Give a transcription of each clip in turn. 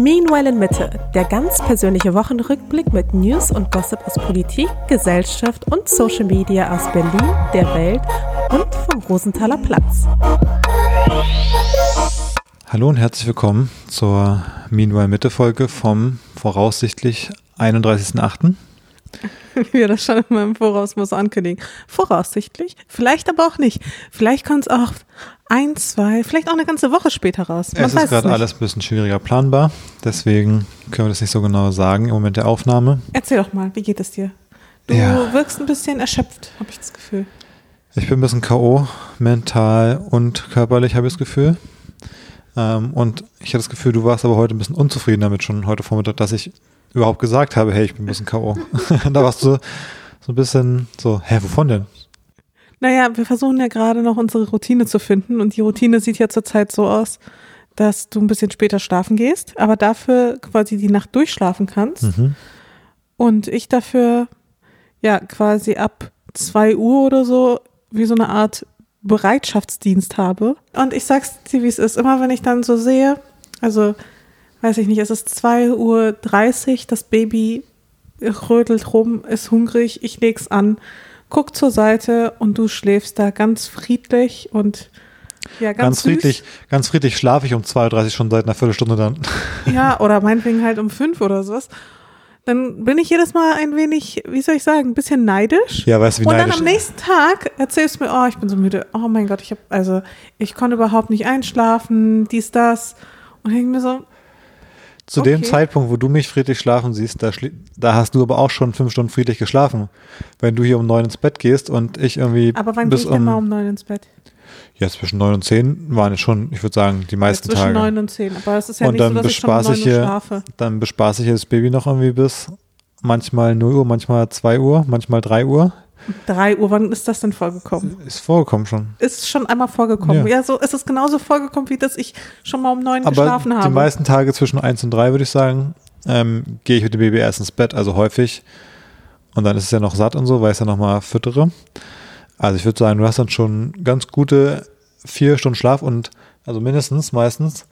Meanwhile in Mitte, der ganz persönliche Wochenrückblick mit News und Gossip aus Politik, Gesellschaft und Social Media aus Berlin, der Welt und vom Rosenthaler Platz. Hallo und herzlich willkommen zur Meanwhile Mitte Folge vom voraussichtlich 31.8. Wie wir das schon immer im Voraus muss ankündigen. Voraussichtlich, vielleicht aber auch nicht. Vielleicht kommt es auch ein, zwei, vielleicht auch eine ganze Woche später raus. Man es ist gerade alles ein bisschen schwieriger planbar, deswegen können wir das nicht so genau sagen im Moment der Aufnahme. Erzähl doch mal, wie geht es dir? Du ja. wirkst ein bisschen erschöpft, habe ich das Gefühl. Ich bin ein bisschen K.O., mental und körperlich, habe ich das Gefühl. Ähm, und ich hatte das Gefühl, du warst aber heute ein bisschen unzufrieden damit schon heute Vormittag, dass ich überhaupt gesagt habe, hey, ich bin ein bisschen K.O. da warst du so ein bisschen so, hä, wovon denn? Naja, wir versuchen ja gerade noch unsere Routine zu finden und die Routine sieht ja zurzeit so aus, dass du ein bisschen später schlafen gehst, aber dafür quasi die Nacht durchschlafen kannst. Mhm. Und ich dafür ja quasi ab zwei Uhr oder so wie so eine Art Bereitschaftsdienst habe. Und ich sag's dir, wie es ist. Immer wenn ich dann so sehe, also weiß ich nicht, es ist 2.30 Uhr, das Baby rödelt rum, ist hungrig, ich leg's an guck zur Seite und du schläfst da ganz friedlich und ja, ganz, ganz friedlich, ganz friedlich schlafe ich um 32 schon seit einer Viertelstunde dann. Ja, oder meinetwegen halt um fünf oder sowas. Dann bin ich jedes Mal ein wenig, wie soll ich sagen, ein bisschen neidisch. Ja, weißt du, wie Und neidisch. dann am nächsten Tag erzählst du mir, oh, ich bin so müde. Oh mein Gott, ich habe, also, ich konnte überhaupt nicht einschlafen, dies, das. Und ich denke mir so, zu okay. dem Zeitpunkt, wo du mich friedlich schlafen siehst, da, da, hast du aber auch schon fünf Stunden friedlich geschlafen. Wenn du hier um neun ins Bett gehst und ich irgendwie. Aber wann bis ich denn um, mal um neun ins Bett? Ja, zwischen neun und zehn waren es schon, ich würde sagen, die meisten ja, zwischen Tage. Zwischen neun und zehn. Aber es ist ja und nicht so, dass ich schon um neun Uhr schlafe. Dann bespaße ich das Baby noch irgendwie bis manchmal 0 Uhr, manchmal 2 Uhr, manchmal 3 Uhr. 3 Uhr, wann ist das denn vorgekommen? Ist vorgekommen schon. Ist schon einmal vorgekommen. Ja, ja so ist es genauso vorgekommen, wie dass ich schon mal um 9 Aber geschlafen habe. Die meisten Tage zwischen 1 und 3, würde ich sagen, ähm, gehe ich mit dem Baby erst ins Bett, also häufig. Und dann ist es ja noch satt und so, weil ich es ja nochmal füttere. Also ich würde sagen, du hast dann schon ganz gute vier Stunden Schlaf und also mindestens meistens.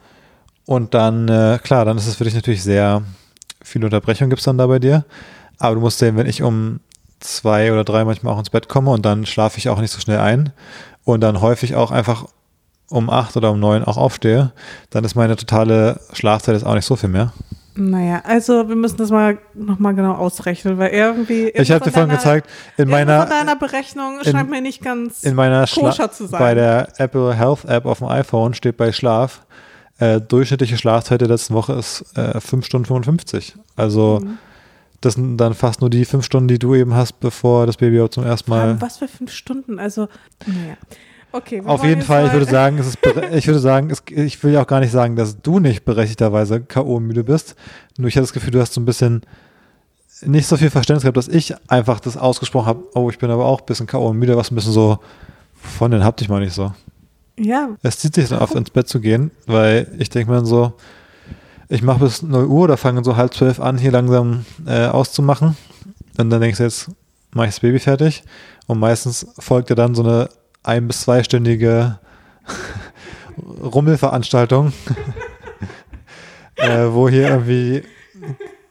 Und dann, äh, klar, dann ist es für dich natürlich sehr viel Unterbrechung gibt es dann da bei dir. Aber du musst sehen, wenn ich um zwei oder drei manchmal auch ins Bett komme und dann schlafe ich auch nicht so schnell ein und dann häufig auch einfach um acht oder um neun auch aufstehe, dann ist meine totale Schlafzeit jetzt auch nicht so viel mehr. Naja, also wir müssen das mal nochmal genau ausrechnen, weil irgendwie. Ich habe dir vorhin gezeigt, in meiner. Von deiner Berechnung in, scheint mir nicht ganz in meiner koscher zu sein. Bei der Apple Health App auf dem iPhone steht bei Schlaf, äh, durchschnittliche Schlafzeit der letzten Woche ist äh, 5 Stunden 55. Also mhm. Das sind dann fast nur die fünf Stunden, die du eben hast, bevor das Baby auch zum ersten Mal. Was für fünf Stunden? Also, naja. Okay, Auf jeden Fall, ich würde sagen, es ist, ich würde sagen, es, ich will ja auch gar nicht sagen, dass du nicht berechtigterweise K.O. müde bist. Nur ich habe das Gefühl, du hast so ein bisschen nicht so viel Verständnis gehabt, dass ich einfach das ausgesprochen habe, oh, ich bin aber auch ein bisschen K.O. müde, was ein bisschen so, von den habt ich mal nicht so. Ja. Es zieht sich dann oft ins Bett zu gehen, weil ich denke mir dann so, ich mache bis 0 Uhr oder fange so halb zwölf an, hier langsam äh, auszumachen. Und dann denkst du jetzt, mache ich das Baby fertig. Und meistens folgt ja dann so eine ein- bis zweistündige Rummelveranstaltung, äh, wo hier irgendwie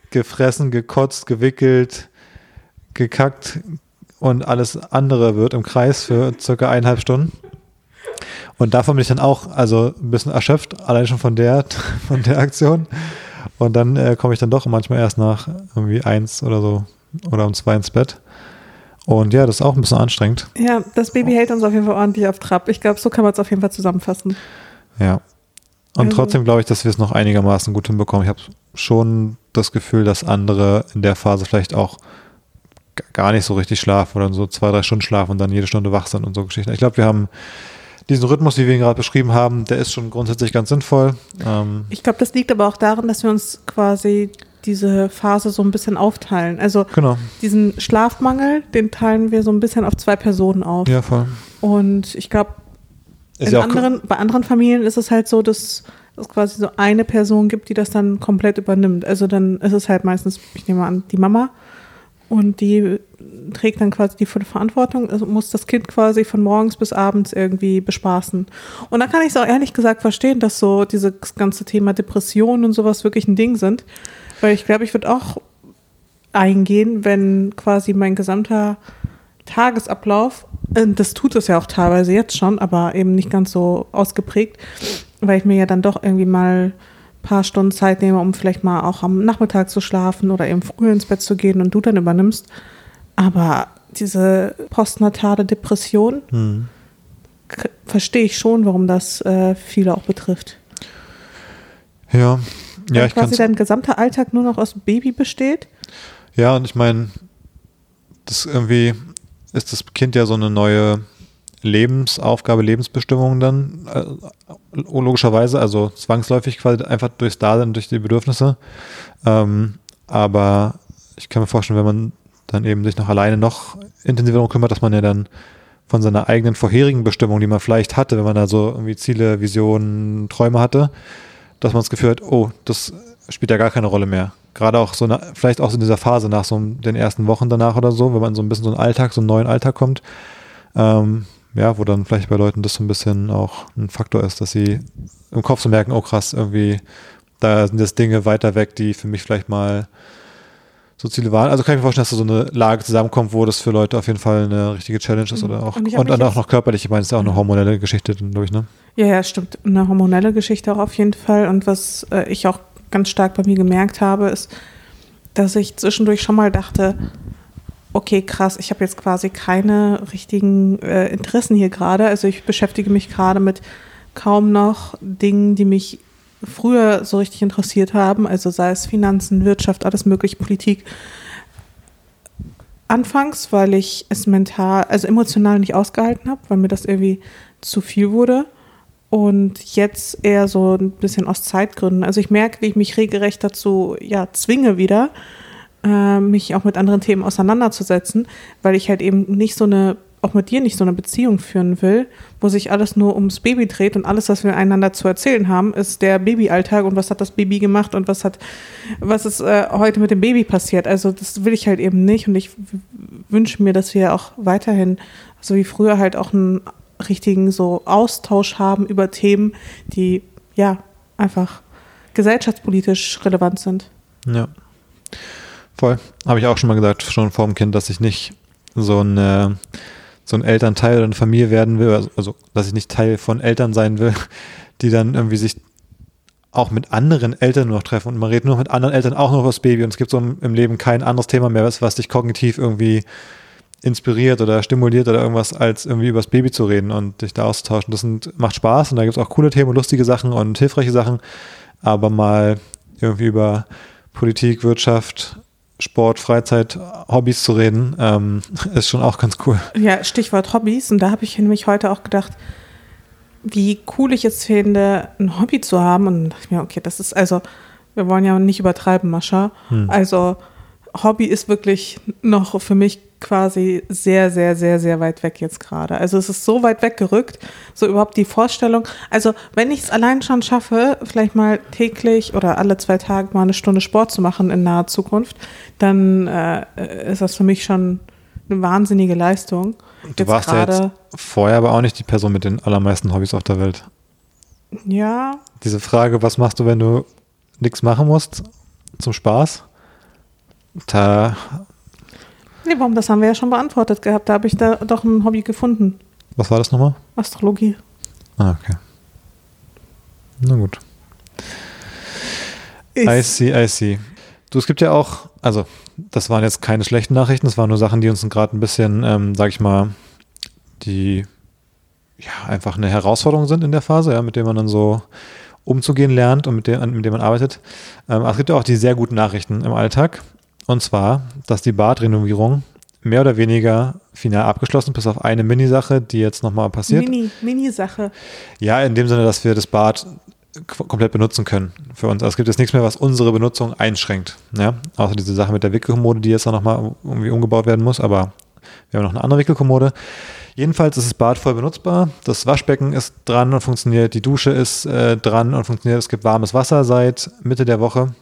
gefressen, gekotzt, gewickelt, gekackt und alles andere wird im Kreis für circa eineinhalb Stunden. Und davon bin ich dann auch also ein bisschen erschöpft, allein schon von der, von der Aktion. Und dann äh, komme ich dann doch manchmal erst nach irgendwie eins oder so oder um zwei ins Bett. Und ja, das ist auch ein bisschen anstrengend. Ja, das Baby hält uns auf jeden Fall ordentlich auf Trab. Ich glaube, so kann man es auf jeden Fall zusammenfassen. Ja. Und also. trotzdem glaube ich, dass wir es noch einigermaßen gut hinbekommen. Ich habe schon das Gefühl, dass andere in der Phase vielleicht auch gar nicht so richtig schlafen oder so zwei, drei Stunden schlafen und dann jede Stunde wach sind und so Geschichten. Ich glaube, wir haben diesen Rhythmus, wie wir ihn gerade beschrieben haben, der ist schon grundsätzlich ganz sinnvoll. Ähm ich glaube, das liegt aber auch daran, dass wir uns quasi diese Phase so ein bisschen aufteilen. Also genau. diesen Schlafmangel, den teilen wir so ein bisschen auf zwei Personen auf. Ja, voll. Und ich glaube, ja anderen, bei anderen Familien ist es halt so, dass es quasi so eine Person gibt, die das dann komplett übernimmt. Also dann ist es halt meistens, ich nehme an, die Mama und die trägt dann quasi die volle Verantwortung, also muss das Kind quasi von morgens bis abends irgendwie bespaßen. Und da kann ich es auch ehrlich gesagt verstehen, dass so dieses ganze Thema Depression und sowas wirklich ein Ding sind, weil ich glaube, ich würde auch eingehen, wenn quasi mein gesamter Tagesablauf, äh, das tut es ja auch teilweise jetzt schon, aber eben nicht ganz so ausgeprägt, weil ich mir ja dann doch irgendwie mal paar Stunden Zeit nehme, um vielleicht mal auch am Nachmittag zu schlafen oder eben früh ins Bett zu gehen und du dann übernimmst. Aber diese postnatale Depression hm. verstehe ich schon, warum das äh, viele auch betrifft. Ja, ja, ich quasi dein gesamter Alltag nur noch aus Baby besteht. Ja, und ich meine, das irgendwie ist das Kind ja so eine neue Lebensaufgabe, Lebensbestimmung dann, äh, logischerweise, also zwangsläufig quasi einfach durchs Dasein, durch die Bedürfnisse. Ähm, aber ich kann mir vorstellen, wenn man dann eben sich noch alleine noch intensiver darum kümmert, dass man ja dann von seiner eigenen vorherigen Bestimmung, die man vielleicht hatte, wenn man da so irgendwie Ziele, Visionen, Träume hatte, dass man das Gefühl hat, oh, das spielt ja gar keine Rolle mehr. Gerade auch so, eine, vielleicht auch so in dieser Phase nach so den ersten Wochen danach oder so, wenn man so ein bisschen so einen Alltag, so einen neuen Alltag kommt, ähm, ja, wo dann vielleicht bei Leuten das so ein bisschen auch ein Faktor ist, dass sie im Kopf so merken, oh krass, irgendwie, da sind jetzt Dinge weiter weg, die für mich vielleicht mal so Ziele waren. Also kann ich mir vorstellen, dass da so eine Lage zusammenkommt, wo das für Leute auf jeden Fall eine richtige Challenge ist oder auch und, und dann auch noch körperlich. Ich meine, es ist ja auch eine hormonelle Geschichte, glaube ich, ne? Ja, ja, stimmt. Eine hormonelle Geschichte auch auf jeden Fall. Und was äh, ich auch ganz stark bei mir gemerkt habe, ist, dass ich zwischendurch schon mal dachte, okay, krass, ich habe jetzt quasi keine richtigen äh, Interessen hier gerade. Also ich beschäftige mich gerade mit kaum noch Dingen, die mich früher so richtig interessiert haben, also sei es Finanzen, Wirtschaft, alles mögliche, Politik. Anfangs, weil ich es mental, also emotional nicht ausgehalten habe, weil mir das irgendwie zu viel wurde. Und jetzt eher so ein bisschen aus Zeitgründen. Also ich merke, wie ich mich regelrecht dazu ja zwinge wieder, äh, mich auch mit anderen Themen auseinanderzusetzen, weil ich halt eben nicht so eine, auch mit dir nicht so eine Beziehung führen will, wo sich alles nur ums Baby dreht und alles, was wir einander zu erzählen haben, ist der Babyalltag und was hat das Baby gemacht und was hat, was ist äh, heute mit dem Baby passiert. Also das will ich halt eben nicht und ich wünsche mir, dass wir auch weiterhin, so wie früher halt auch einen richtigen so Austausch haben über Themen, die ja einfach gesellschaftspolitisch relevant sind. Ja. Voll. Habe ich auch schon mal gesagt, schon vor dem Kind, dass ich nicht so ein, äh, so ein Elternteil oder eine Familie werden will, also, also dass ich nicht Teil von Eltern sein will, die dann irgendwie sich auch mit anderen Eltern noch treffen und man redet nur mit anderen Eltern auch noch über das Baby und es gibt so im Leben kein anderes Thema mehr, was, was dich kognitiv irgendwie inspiriert oder stimuliert oder irgendwas, als irgendwie über das Baby zu reden und dich da auszutauschen. Das sind, macht Spaß und da gibt es auch coole Themen, lustige Sachen und hilfreiche Sachen, aber mal irgendwie über Politik, Wirtschaft, Sport, Freizeit, Hobbys zu reden, ähm, ist schon auch ganz cool. Ja, Stichwort Hobbys. Und da habe ich nämlich heute auch gedacht, wie cool ich es finde, ein Hobby zu haben. Und dachte ich mir, okay, das ist also, wir wollen ja nicht übertreiben, Mascha. Hm. Also Hobby ist wirklich noch für mich quasi sehr, sehr, sehr, sehr weit weg jetzt gerade. Also es ist so weit weggerückt, so überhaupt die Vorstellung. Also wenn ich es allein schon schaffe, vielleicht mal täglich oder alle zwei Tage mal eine Stunde Sport zu machen in naher Zukunft, dann äh, ist das für mich schon eine wahnsinnige Leistung. Du jetzt warst ja jetzt vorher aber auch nicht die Person mit den allermeisten Hobbys auf der Welt. Ja. Diese Frage, was machst du, wenn du nichts machen musst, zum Spaß? Da Nee, warum? Das haben wir ja schon beantwortet gehabt. Da habe ich da doch ein Hobby gefunden. Was war das nochmal? Astrologie. Ah, okay. Na gut. Ist I see, I see. Du, es gibt ja auch, also das waren jetzt keine schlechten Nachrichten, das waren nur Sachen, die uns gerade ein bisschen, ähm, sag ich mal, die ja einfach eine Herausforderung sind in der Phase, ja, mit der man dann so umzugehen lernt und mit dem, mit dem man arbeitet. Ähm, aber es gibt ja auch die sehr guten Nachrichten im Alltag. Und zwar, dass die Badrenovierung mehr oder weniger final abgeschlossen, bis auf eine Mini-Sache, die jetzt nochmal passiert. Mini, Mini-Sache. Ja, in dem Sinne, dass wir das Bad komplett benutzen können für uns. Also es gibt jetzt nichts mehr, was unsere Benutzung einschränkt. Ja? Außer diese Sache mit der Wickelkommode, die jetzt noch mal irgendwie umgebaut werden muss, aber wir haben noch eine andere Wickelkommode. Jedenfalls ist das Bad voll benutzbar. Das Waschbecken ist dran und funktioniert. Die Dusche ist äh, dran und funktioniert. Es gibt warmes Wasser seit Mitte der Woche.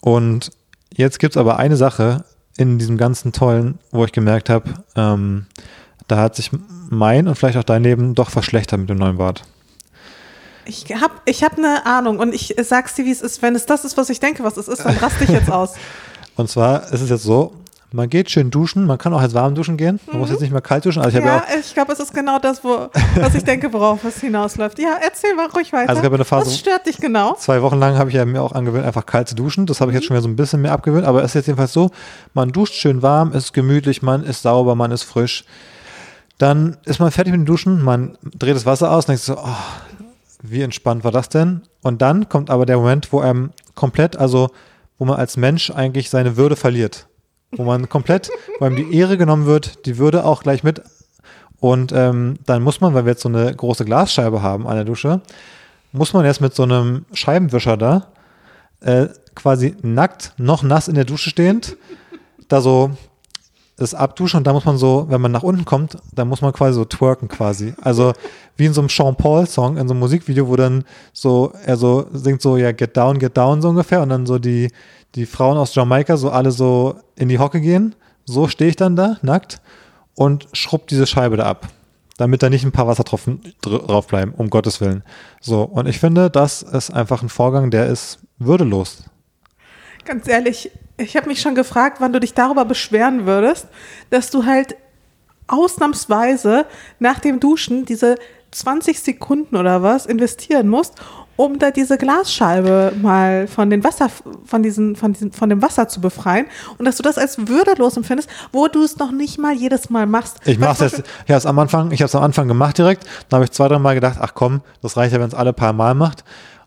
Und Jetzt gibt es aber eine Sache, in diesem ganzen tollen, wo ich gemerkt habe, ähm, da hat sich mein und vielleicht auch dein Leben doch verschlechtert mit dem neuen Bad. Ich habe ich hab eine Ahnung und ich sag's dir, wie es ist. Wenn es das ist, was ich denke, was es ist, dann raste ich jetzt aus. Und zwar ist es jetzt so, man geht schön duschen, man kann auch jetzt warm duschen gehen. Man mhm. muss jetzt nicht mehr kalt duschen. Also ich ja, ja ich glaube, es ist genau das, wo, was ich denke, worauf es hinausläuft. Ja, erzähl mal ruhig weiter. Also ich habe eine Phase, was stört dich genau? Zwei Wochen lang habe ich ja mir auch angewöhnt, einfach kalt zu duschen. Das habe ich jetzt mhm. schon wieder so ein bisschen mehr abgewöhnt. Aber es ist jetzt jedenfalls so, man duscht schön warm, ist gemütlich, man ist sauber, man ist frisch. Dann ist man fertig mit dem Duschen, man dreht das Wasser aus und denkt so, oh, wie entspannt war das denn? Und dann kommt aber der Moment, wo einem komplett, also wo man als Mensch eigentlich seine Würde verliert wo man komplett, wo einem die Ehre genommen wird, die Würde auch gleich mit. Und ähm, dann muss man, weil wir jetzt so eine große Glasscheibe haben an der Dusche, muss man erst mit so einem Scheibenwischer da äh, quasi nackt, noch nass in der Dusche stehend, da so das abduschen und da muss man so, wenn man nach unten kommt, dann muss man quasi so twerken quasi. Also wie in so einem Sean Paul Song, in so einem Musikvideo, wo dann so, er so singt so, ja, get down, get down so ungefähr und dann so die, die Frauen aus Jamaika so alle so in die Hocke gehen. So stehe ich dann da, nackt, und schrubb diese Scheibe da ab. Damit da nicht ein paar Wassertropfen drauf bleiben, um Gottes Willen. So, und ich finde, das ist einfach ein Vorgang, der ist würdelos. Ganz ehrlich, ich habe mich schon gefragt, wann du dich darüber beschweren würdest, dass du halt ausnahmsweise nach dem Duschen diese 20 Sekunden oder was investieren musst, um da diese Glasscheibe mal von den Wasser, von diesen, von diesen, von dem Wasser zu befreien und dass du das als würdelos empfindest, wo du es noch nicht mal jedes Mal machst. Ich mache es ich habe es am Anfang, ich habe es am Anfang gemacht direkt, dann habe ich zwei, drei Mal gedacht, ach komm, das reicht ja, wenn es alle paar Mal macht.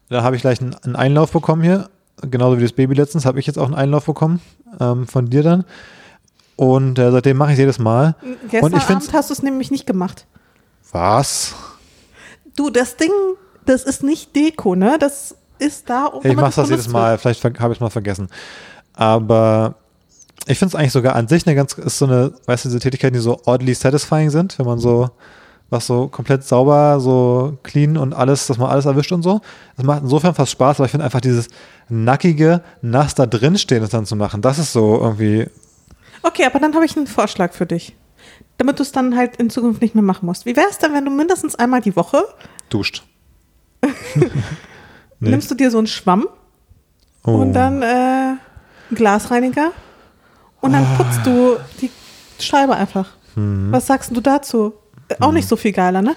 Da habe ich gleich einen, einen, Einlauf bekommen hier, genauso wie das Baby letztens, habe ich jetzt auch einen Einlauf bekommen ähm, von dir dann. Und äh, seitdem mache ich jedes Mal. Gestern und ich Abend hast du es nämlich nicht gemacht. Was? Du, das Ding das ist nicht Deko, ne? Das ist da. Um ich mache das jedes Mal, vielleicht habe ich es mal vergessen. Aber ich finde es eigentlich sogar an sich eine ganz, ist so eine, weißt du, diese Tätigkeiten, die so oddly satisfying sind, wenn man so was so komplett sauber, so clean und alles, dass man alles erwischt und so. Das macht insofern fast Spaß, aber ich finde einfach dieses nackige, nass da drin stehen dann zu machen, das ist so irgendwie. Okay, aber dann habe ich einen Vorschlag für dich. Damit du es dann halt in Zukunft nicht mehr machen musst. Wie wäre es denn, wenn du mindestens einmal die Woche duscht? nee. Nimmst du dir so einen Schwamm oh. und dann äh, einen Glasreiniger und dann putzt du die Scheibe einfach. Hm. Was sagst du dazu? Auch nicht so viel geiler, ne?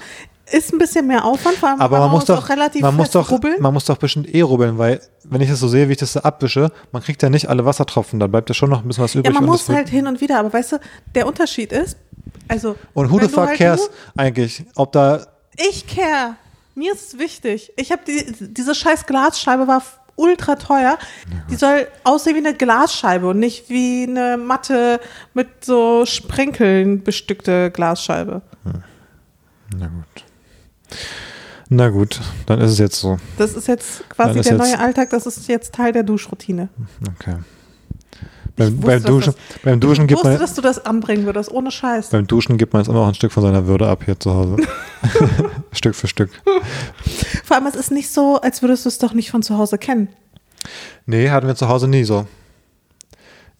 Ist ein bisschen mehr Aufwand, vor allem aber man muss doch auch relativ man muss doch, rubbeln. Man muss doch bestimmt eh rubbeln, weil wenn ich das so sehe, wie ich das da abwische, man kriegt ja nicht alle Wassertropfen, da bleibt ja schon noch ein bisschen was übrig. Ja, man muss halt hin und wieder, aber weißt du, der Unterschied ist, also Und who the fuck halt cares eigentlich, ob da Ich care. Mir ist es wichtig. Ich habe die, diese scheiß Glasscheibe war ultra teuer. Die soll aussehen wie eine Glasscheibe und nicht wie eine matte mit so Sprenkeln bestückte Glasscheibe. Hm. Na gut. Na gut, dann ist es jetzt so. Das ist jetzt quasi der neue Alltag, das ist jetzt Teil der Duschroutine. Okay. Beim, beim, Duschen, das, beim Duschen gibt man. Ich wusste, dass du das anbringen würdest, ohne Scheiß. Beim Duschen gibt man jetzt immer auch ein Stück von seiner Würde ab hier zu Hause. Stück für Stück. Vor allem, es ist nicht so, als würdest du es doch nicht von zu Hause kennen. Nee, hatten wir zu Hause nie so.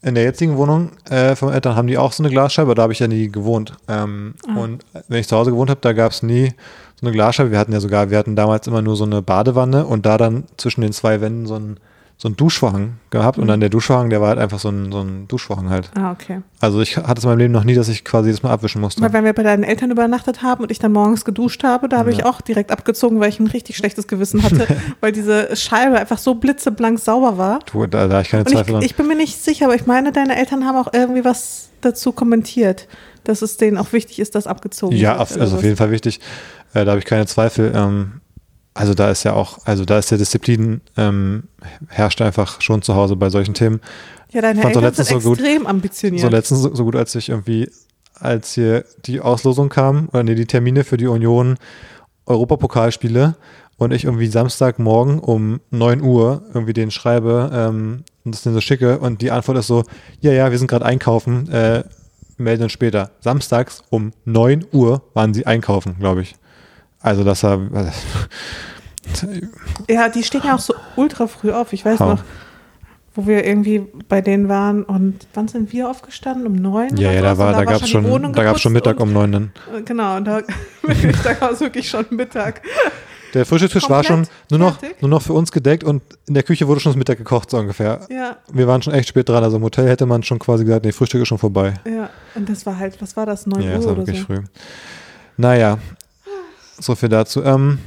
In der jetzigen Wohnung äh, von meinen Eltern haben die auch so eine Glasscheibe, da habe ich ja nie gewohnt. Ähm, ah. Und wenn ich zu Hause gewohnt habe, da gab es nie so eine Glasscheibe. Wir hatten ja sogar, wir hatten damals immer nur so eine Badewanne und da dann zwischen den zwei Wänden so ein so einen Duschvorhang gehabt mhm. und dann der Duschvorhang, der war halt einfach so ein, so ein Duschvorhang halt. Ah, okay. Also ich hatte es in meinem Leben noch nie, dass ich quasi das mal abwischen musste. Weil wenn wir bei deinen Eltern übernachtet haben und ich dann morgens geduscht habe, da habe ja. ich auch direkt abgezogen, weil ich ein richtig schlechtes Gewissen hatte, weil diese Scheibe einfach so blitzeblank sauber war. Du, da, da ich keine Zweifel ich, ich bin mir nicht sicher, aber ich meine, deine Eltern haben auch irgendwie was dazu kommentiert, dass es denen auch wichtig ist, dass abgezogen ja, wird. Ja, also auf jeden Fall wichtig. Äh, da habe ich keine Zweifel. Ähm, also da ist ja auch, also da ist der Disziplin ähm, herrscht einfach schon zu Hause bei solchen Themen. Ja, deine Eltern so letztens sind so extrem gut, ambitioniert. So letztens so, so, gut, als ich irgendwie, als hier die Auslosung kam, oder nee, die Termine für die Union Europapokalspiele und ich irgendwie Samstagmorgen um 9 Uhr irgendwie den schreibe ähm, und das den so schicke und die Antwort ist so, ja, ja, wir sind gerade einkaufen, äh, melden uns später. Samstags um 9 Uhr waren sie einkaufen, glaube ich. Also, dass er. ja, die stehen ja auch so ultra früh auf. Ich weiß How? noch, wo wir irgendwie bei denen waren und wann sind wir aufgestanden? Um neun? Ja, ja, da, war, da, da gab es schon, da gab's schon Mittag um neun. Dann. Genau, und da, da war es wirklich schon Mittag. Der Frühstückstisch war schon nur noch, nur noch für uns gedeckt und in der Küche wurde schon das Mittag gekocht, so ungefähr. Ja. Wir waren schon echt spät dran. Also im Hotel hätte man schon quasi gesagt, nee, Frühstück ist schon vorbei. Ja, und das war halt, was war das, 9 ja, Uhr das war oder wirklich so? früh. Naja, so viel dazu. Ähm,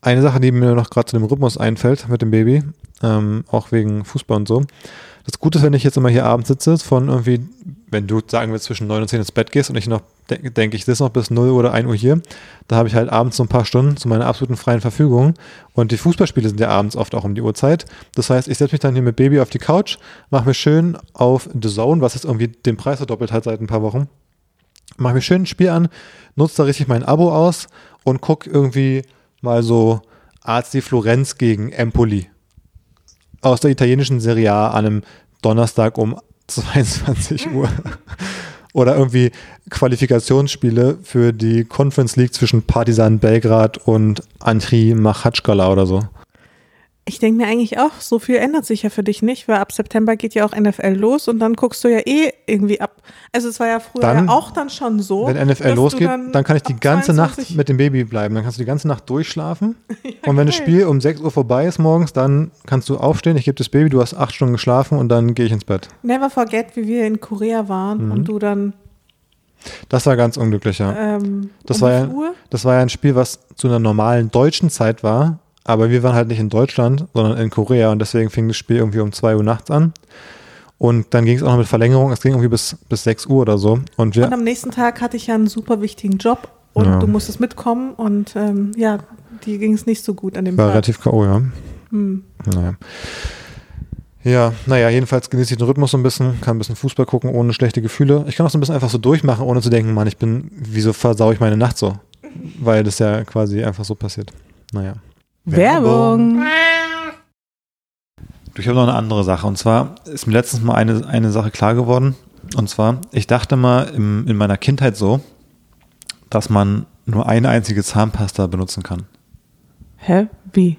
eine Sache, die mir noch gerade zu dem Rhythmus einfällt mit dem Baby, ähm, auch wegen Fußball und so. Das Gute ist, wenn ich jetzt immer hier abends sitze, von irgendwie, wenn du sagen wir zwischen 9 und 10 ins Bett gehst und ich noch denke, denk ich das noch bis 0 oder 1 Uhr hier, da habe ich halt abends so ein paar Stunden zu meiner absoluten freien Verfügung. Und die Fußballspiele sind ja abends oft auch um die Uhrzeit. Das heißt, ich setze mich dann hier mit Baby auf die Couch, mache mir schön auf The Zone, was jetzt irgendwie den Preis verdoppelt hat seit ein paar Wochen, mache mir schön ein Spiel an, nutze da richtig mein Abo aus und gucke irgendwie mal so Arzt die Florenz gegen Empoli aus der italienischen Serie A an einem Donnerstag um 22 Uhr. Oder irgendwie Qualifikationsspiele für die Conference League zwischen Partizan Belgrad und Antri Machatschkala oder so. Ich denke mir eigentlich auch, so viel ändert sich ja für dich nicht, weil ab September geht ja auch NFL los und dann guckst du ja eh irgendwie ab. Also es war ja früher Dann, ja auch dann schon so. Wenn NFL losgeht, dann, kann ich die ganze 22 Nacht mit dem Baby bleiben. Dann kannst du die ganze Nacht durchschlafen. und wenn das geil. Spiel um 6 Uhr vorbei ist morgens, dann kannst du aufstehen, ich gebe das Baby, du hast acht Stunden geschlafen und dann gehe ich ins Bett. Never forget, wie wir in Korea waren Mhm. und du dann Das war ganz unglücklich, ja. ähm, Das um war ja-? Das war ja ein Spiel, was zu einer normalen deutschen Zeit war, aber wir waren halt nicht in Deutschland, sondern in Korea und deswegen fing das Spiel irgendwie um 2 Uhr nachts an. Und dann ging es auch noch mit Verlängerung, es ging irgendwie bis, bis 6 Uhr oder so. Und wir, Und am nächsten Tag hatte ich ja einen super wichtigen Job und Ja. du musstest mitkommen und ähm, ja, dir ging es nicht so gut an dem war Tag. relativ K.O., ja. Hm. Naja. Ja, naja, jedenfalls genieße ich den Rhythmus so ein bisschen, kann ein bisschen Fußball gucken ohne schlechte Gefühle. Ich kann auch so ein bisschen einfach so durchmachen, ohne zu denken, Mann, ich bin, wieso versau ich meine Nacht so? Weil das ja quasi einfach so passiert. Naja. Werbung. Du, ich habe noch eine andere Sache. Und zwar ist mir letztens mal eine, eine Sache klar geworden. Und zwar, ich dachte mal im, in meiner Kindheit so, dass man nur eine einzige Zahnpasta benutzen kann. Hä? Wie?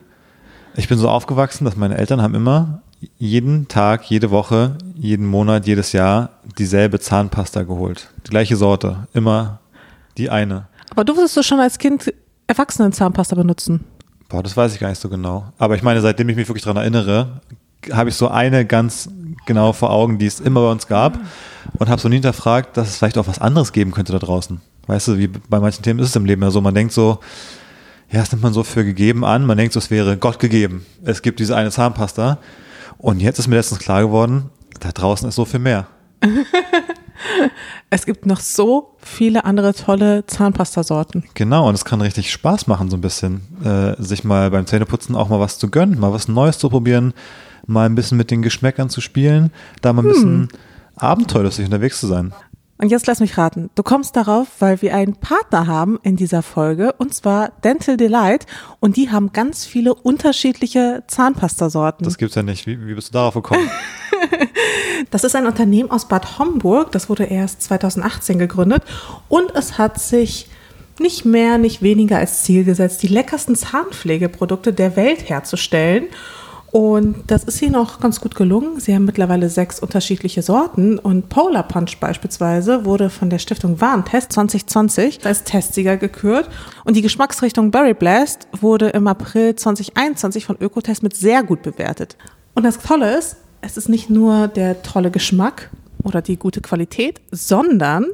Ich bin so aufgewachsen, dass meine Eltern haben immer jeden Tag, jede Woche, jeden Monat, jedes Jahr dieselbe Zahnpasta geholt. Die gleiche Sorte. Immer die eine. Aber durftest du schon als Kind Erwachsenen-Zahnpasta benutzen? Boah, das weiß ich gar nicht so genau. Aber ich meine, seitdem ich mich wirklich daran erinnere, habe ich so eine ganz genau vor Augen, die es immer bei uns gab und habe so nie hinterfragt, dass es vielleicht auch was anderes geben könnte da draußen. Weißt du, wie bei manchen Themen ist es im Leben ja so, man denkt so, ja, das nimmt man so für gegeben an, man denkt so, es wäre Gott gegeben. Es gibt diese eine Zahnpasta und jetzt ist mir letztens klar geworden, da draußen ist so viel mehr. Es gibt noch so viele andere tolle Zahnpastasorten. Genau, und es kann richtig Spaß machen, so ein bisschen, äh, sich mal beim Zähneputzen auch mal was zu gönnen, mal was Neues zu probieren, mal ein bisschen mit den Geschmäckern zu spielen, da mal ein bisschen abenteuerlustig unterwegs zu sein. Und jetzt lass mich raten. Du kommst darauf, weil wir einen Partner haben in dieser Folge, und zwar Dental Delight. Und die haben ganz viele unterschiedliche Zahnpastasorten. Das gibt's ja nicht. Wie, wie bist du darauf gekommen? Das ist ein Unternehmen aus Bad Homburg. Das wurde erst 2018 gegründet. Und es hat sich nicht mehr, nicht weniger als Ziel gesetzt, die leckersten Zahnpflegeprodukte der Welt herzustellen. Und das ist ihnen auch ganz gut gelungen. Sie haben mittlerweile sechs unterschiedliche Sorten und Polar Punch beispielsweise wurde von der Stiftung Warentest 2020 als Testsieger gekürt und die Geschmacksrichtung Berry Blast wurde im April 2021 von Ökotest mit sehr gut bewertet. Und das Tolle ist, es ist nicht nur der tolle Geschmack oder die gute Qualität, sondern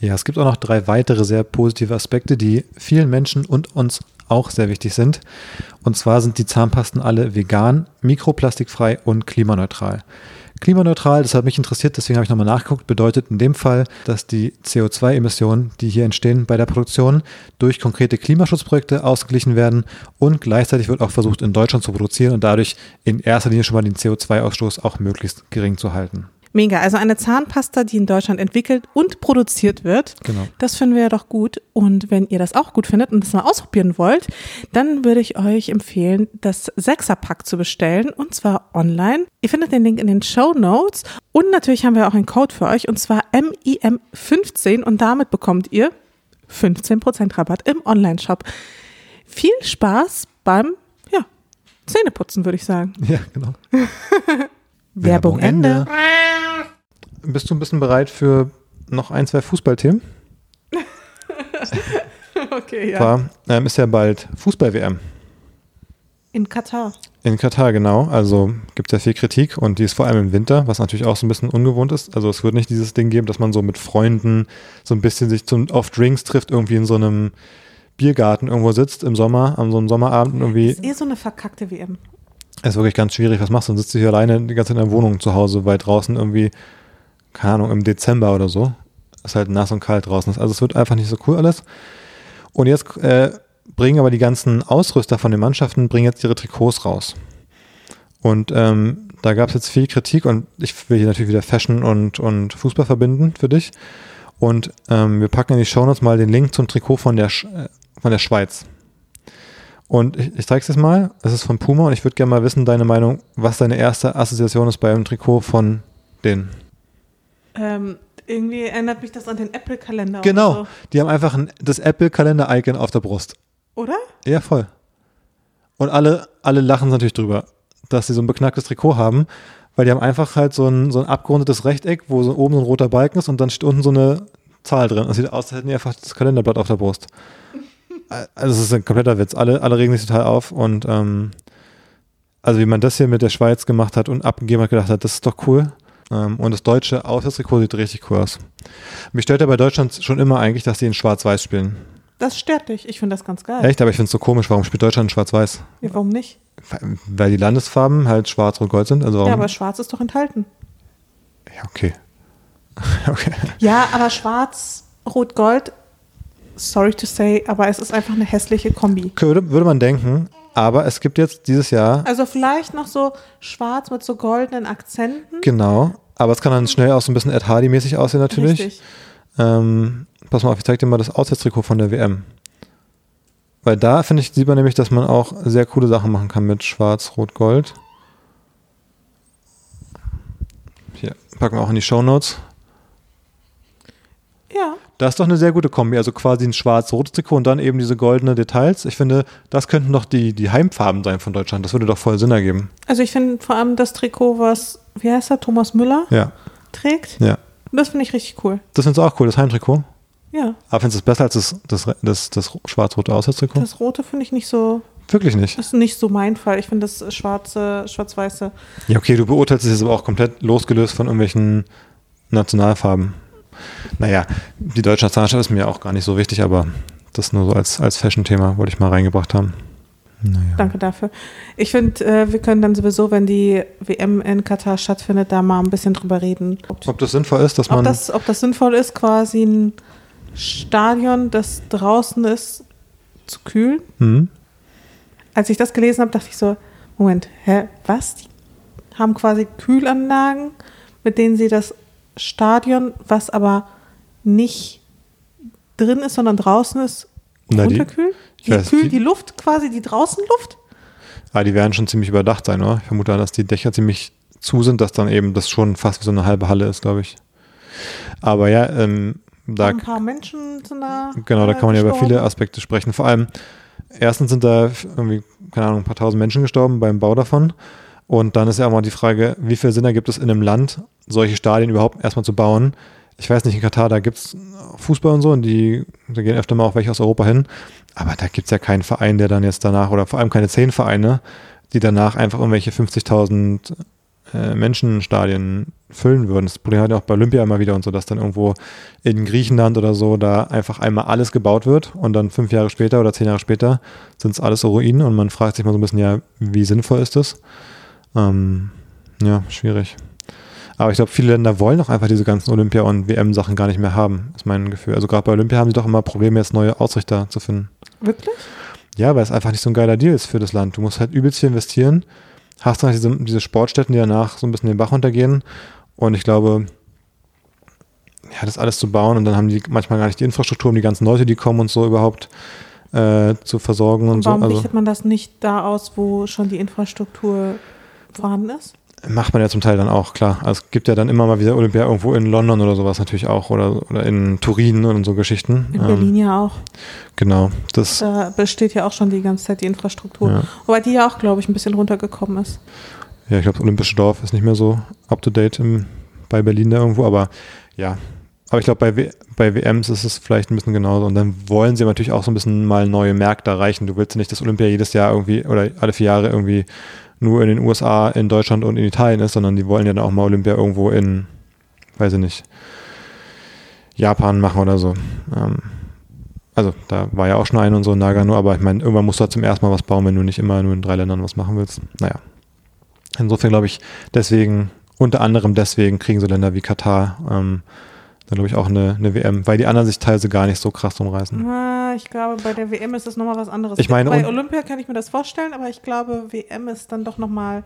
ja, es gibt auch noch drei weitere sehr positive Aspekte, die vielen Menschen und uns auch sehr wichtig sind. Und zwar sind die Zahnpasten alle vegan, mikroplastikfrei und klimaneutral. Klimaneutral, das hat mich interessiert, deswegen habe ich nochmal nachgeguckt, bedeutet in dem Fall, dass die CO2-Emissionen, die hier entstehen bei der Produktion, durch konkrete Klimaschutzprojekte ausgeglichen werden und gleichzeitig wird auch versucht, in Deutschland zu produzieren und dadurch in erster Linie schon mal den CO2-Ausstoß auch möglichst gering zu halten. Mega. Also eine Zahnpasta, die in Deutschland entwickelt und produziert wird. Genau. Das finden wir ja doch gut. Und wenn ihr das auch gut findet und das mal ausprobieren wollt, dann würde ich euch empfehlen, das Sechserpack zu bestellen und zwar online. Ihr findet den Link in den Show Notes und natürlich haben wir auch einen Code für euch und zwar MIM15 und damit bekommt ihr 15% Rabatt im Online-Shop. Viel Spaß beim ja, Zähneputzen, würde ich sagen. Ja, genau. Werbung Ende. Bist du ein bisschen bereit für noch ein, zwei Fußballthemen? okay, ja. War, ähm, ist ja bald Fußball-WM. In Katar. In Katar, genau. Also gibt es ja viel Kritik und die ist vor allem im Winter, was natürlich auch so ein bisschen ungewohnt ist. Also es wird nicht dieses Ding geben, dass man so mit Freunden so ein bisschen sich zum, auf Drinks trifft, irgendwie in so einem Biergarten irgendwo sitzt im Sommer, an so einem Sommerabend irgendwie. Ist eh so eine verkackte WM. Ist wirklich ganz schwierig. Was machst du? Dann sitzt du hier alleine die ganze Zeit in der Wohnung zu Hause, weil draußen irgendwie, keine Ahnung, im Dezember oder so. Ist halt nass und kalt draußen. Also es wird einfach nicht so cool alles. Und jetzt äh, bringen aber die ganzen Ausrüster von den Mannschaften, bringen jetzt ihre Trikots raus. Und ähm, da gab es jetzt viel Kritik und ich will hier natürlich wieder Fashion und, und Fußball verbinden für dich. Und ähm, wir packen in die Shownotes mal den Link zum Trikot von der, Sch äh, von der Schweiz. Und ich, ich zeige es jetzt mal. Es ist von Puma und ich würde gerne mal wissen, deine Meinung, was deine erste Assoziation ist beim Trikot von denen. Ähm, irgendwie erinnert mich das an den Apple-Kalender. Genau. Oder, so. Die haben einfach ein, das Apple-Kalender-Icon auf der Brust. oder? Ja, voll. Und alle, alle lachen natürlich drüber, dass sie so ein beknacktes Trikot haben, weil die haben einfach halt so ein, so ein abgerundetes Rechteck, wo so oben so ein roter Balken ist und dann steht unten so eine Zahl drin. Das sieht aus, als hätten die einfach das Kalenderblatt auf der Brust. Also es ist ein kompletter Witz. Alle, alle regen sich total auf und ähm, also wie man das hier mit der Schweiz gemacht hat und abgegeben hat, gedacht hat, das ist doch cool. Ähm, und das deutsche Auswärtstrikot sieht richtig cool aus. Mich stört ja bei Deutschland schon immer eigentlich, dass die in Schwarz-Weiß spielen. Das stört dich. Ich finde das ganz geil. Echt, aber ich finde es so komisch, warum spielt Deutschland in Schwarz-Weiß? Ja, warum nicht? Weil die Landesfarben halt schwarz, rot, gold sind. Also warum? Ja, aber schwarz ist doch enthalten. Ja, okay. okay. Ja, aber schwarz, rot, gold, sorry to say, aber es ist einfach eine hässliche Kombi. Würde, würde man denken, aber es gibt jetzt dieses Jahr, Also vielleicht noch so schwarz mit so goldenen Akzenten. genau, aber es kann dann schnell auch so ein bisschen Ed Hardy-mäßig aussehen natürlich. Richtig. Ähm, pass mal auf, ich zeig dir mal das Auswärtstrikot von der WM. Weil da, finde ich, sieht man nämlich, dass man auch sehr coole Sachen machen kann mit Schwarz, Rot, Gold. Hier, packen wir auch in die Shownotes. Ja, Das ist doch eine sehr gute Kombi, also quasi ein schwarz-rotes Trikot und dann eben diese goldene Details. Ich finde, das könnten doch die, die Heimfarben sein von Deutschland. Das würde doch voll Sinn ergeben. also ich finde vor allem das Trikot, was, wie heißt er, Thomas Müller Ja, trägt, ja. das finde ich richtig cool. Das findest du auch cool, das Heimtrikot. Ja, Aber findest du es besser als das, das, das, das schwarz-rote Auswärtstrikot? das Rote finde ich nicht so, Wirklich nicht. das ist nicht so mein Fall. Ich finde das schwarze, schwarz-weiße, Ja, okay, du beurteilst es jetzt aber auch komplett losgelöst von irgendwelchen Nationalfarben. Naja, die deutsche Nationalstadt ist mir auch gar nicht so wichtig, aber das nur so als, als Fashion-Thema wollte ich mal reingebracht haben. Naja. danke dafür. Ich finde, äh, wir können dann sowieso, wenn die WM in Katar stattfindet, da mal ein bisschen drüber reden. Ob das sinnvoll ist, dass Ob man. das, ob das sinnvoll ist, quasi ein Stadion, das draußen ist, zu kühlen. Hm? Als ich das gelesen habe, dachte ich so, Moment, hä, was? Die haben quasi Kühlanlagen, mit denen sie das Stadion, was aber nicht drin ist, sondern draußen ist, Na, die- runterkühlen? ich Die, weiß, kühlen die- die Luft quasi, die Draußenluft? Ah, die werden schon ziemlich überdacht sein, oder? Ich vermute, dass die Dächer ziemlich zu sind, dass dann eben das schon fast wie so eine halbe Halle ist, glaube ich. Aber ja, ähm, da, Ein paar Menschen sind da. genau, da äh, kann man ja über viele Aspekte sprechen. Vor allem, erstens sind da irgendwie, keine Ahnung, ein paar tausend Menschen gestorben beim Bau davon. Und dann ist ja auch mal die Frage, wie viel Sinn ergibt es in einem Land, solche Stadien überhaupt erstmal zu bauen? Ich weiß nicht, in Katar, da gibt es Fußball und so und die, da gehen öfter mal auch welche aus Europa hin. Aber da gibt es ja keinen Verein, der dann jetzt danach, oder vor allem keine zehn Vereine, die danach einfach irgendwelche 50.000 äh, Menschenstadien füllen würden. Das Problem hat ja auch bei Olympia immer wieder und so, dass dann irgendwo in Griechenland oder so da einfach einmal alles gebaut wird und dann fünf Jahre später oder zehn Jahre später sind es alles Ruinen und man fragt sich mal so ein bisschen, ja, wie sinnvoll ist das? Ähm, ja, schwierig. Aber ich glaube, viele Länder wollen auch einfach diese ganzen Olympia- und WM-Sachen gar nicht mehr haben, ist mein Gefühl. Also gerade bei Olympia haben sie doch immer Probleme, jetzt neue Ausrichter zu finden. Wirklich? Ja, weil es einfach nicht so ein geiler Deal ist für das Land. Du musst halt übelst viel investieren, hast dann halt diese, diese Sportstätten, die danach so ein bisschen den Bach runtergehen. Und ich glaube, ja, das alles zu bauen und dann haben die manchmal gar nicht die Infrastruktur, um die ganzen Leute, die kommen und so überhaupt äh, zu versorgen und, Und so. warum Also richtet man das nicht da aus, wo schon die Infrastruktur vorhanden ist? macht man ja zum Teil dann auch, klar. Also es gibt ja dann immer mal wieder Olympia irgendwo in London oder sowas natürlich auch oder, oder in Turin und so Geschichten. In Ähm, Berlin ja auch. Genau. Das, Da besteht ja auch schon die ganze Zeit die Infrastruktur. Ja. Wobei die ja auch, glaube ich, ein bisschen runtergekommen ist. Ja, ich glaube, das Olympische Dorf ist nicht mehr so up-to-date bei Berlin da irgendwo, aber ja. Aber ich glaube, bei, bei WMs ist es vielleicht ein bisschen genauso. Und dann wollen sie natürlich auch so ein bisschen mal neue Märkte erreichen. Du willst ja nicht, dass Olympia jedes Jahr irgendwie oder alle vier Jahre irgendwie nur in den USA, in Deutschland und in Italien ist, sondern die wollen ja dann auch mal Olympia irgendwo in, weiß ich nicht, Japan machen oder so. Ähm, also da war ja auch schon ein und so Nagano, aber ich meine, irgendwann musst du halt zum ersten Mal was bauen, wenn du nicht immer nur in drei Ländern was machen willst. Naja. Insofern glaube ich, deswegen, unter anderem deswegen kriegen so Länder wie Katar ähm, dann glaube ich auch eine, eine WM, weil die anderen sich teilweise gar nicht so krass umreißen. Ah, ich glaube, bei der WM ist das nochmal was anderes. Ich meine, bei Olympia kann ich mir das vorstellen, aber ich glaube, WM ist dann doch nochmal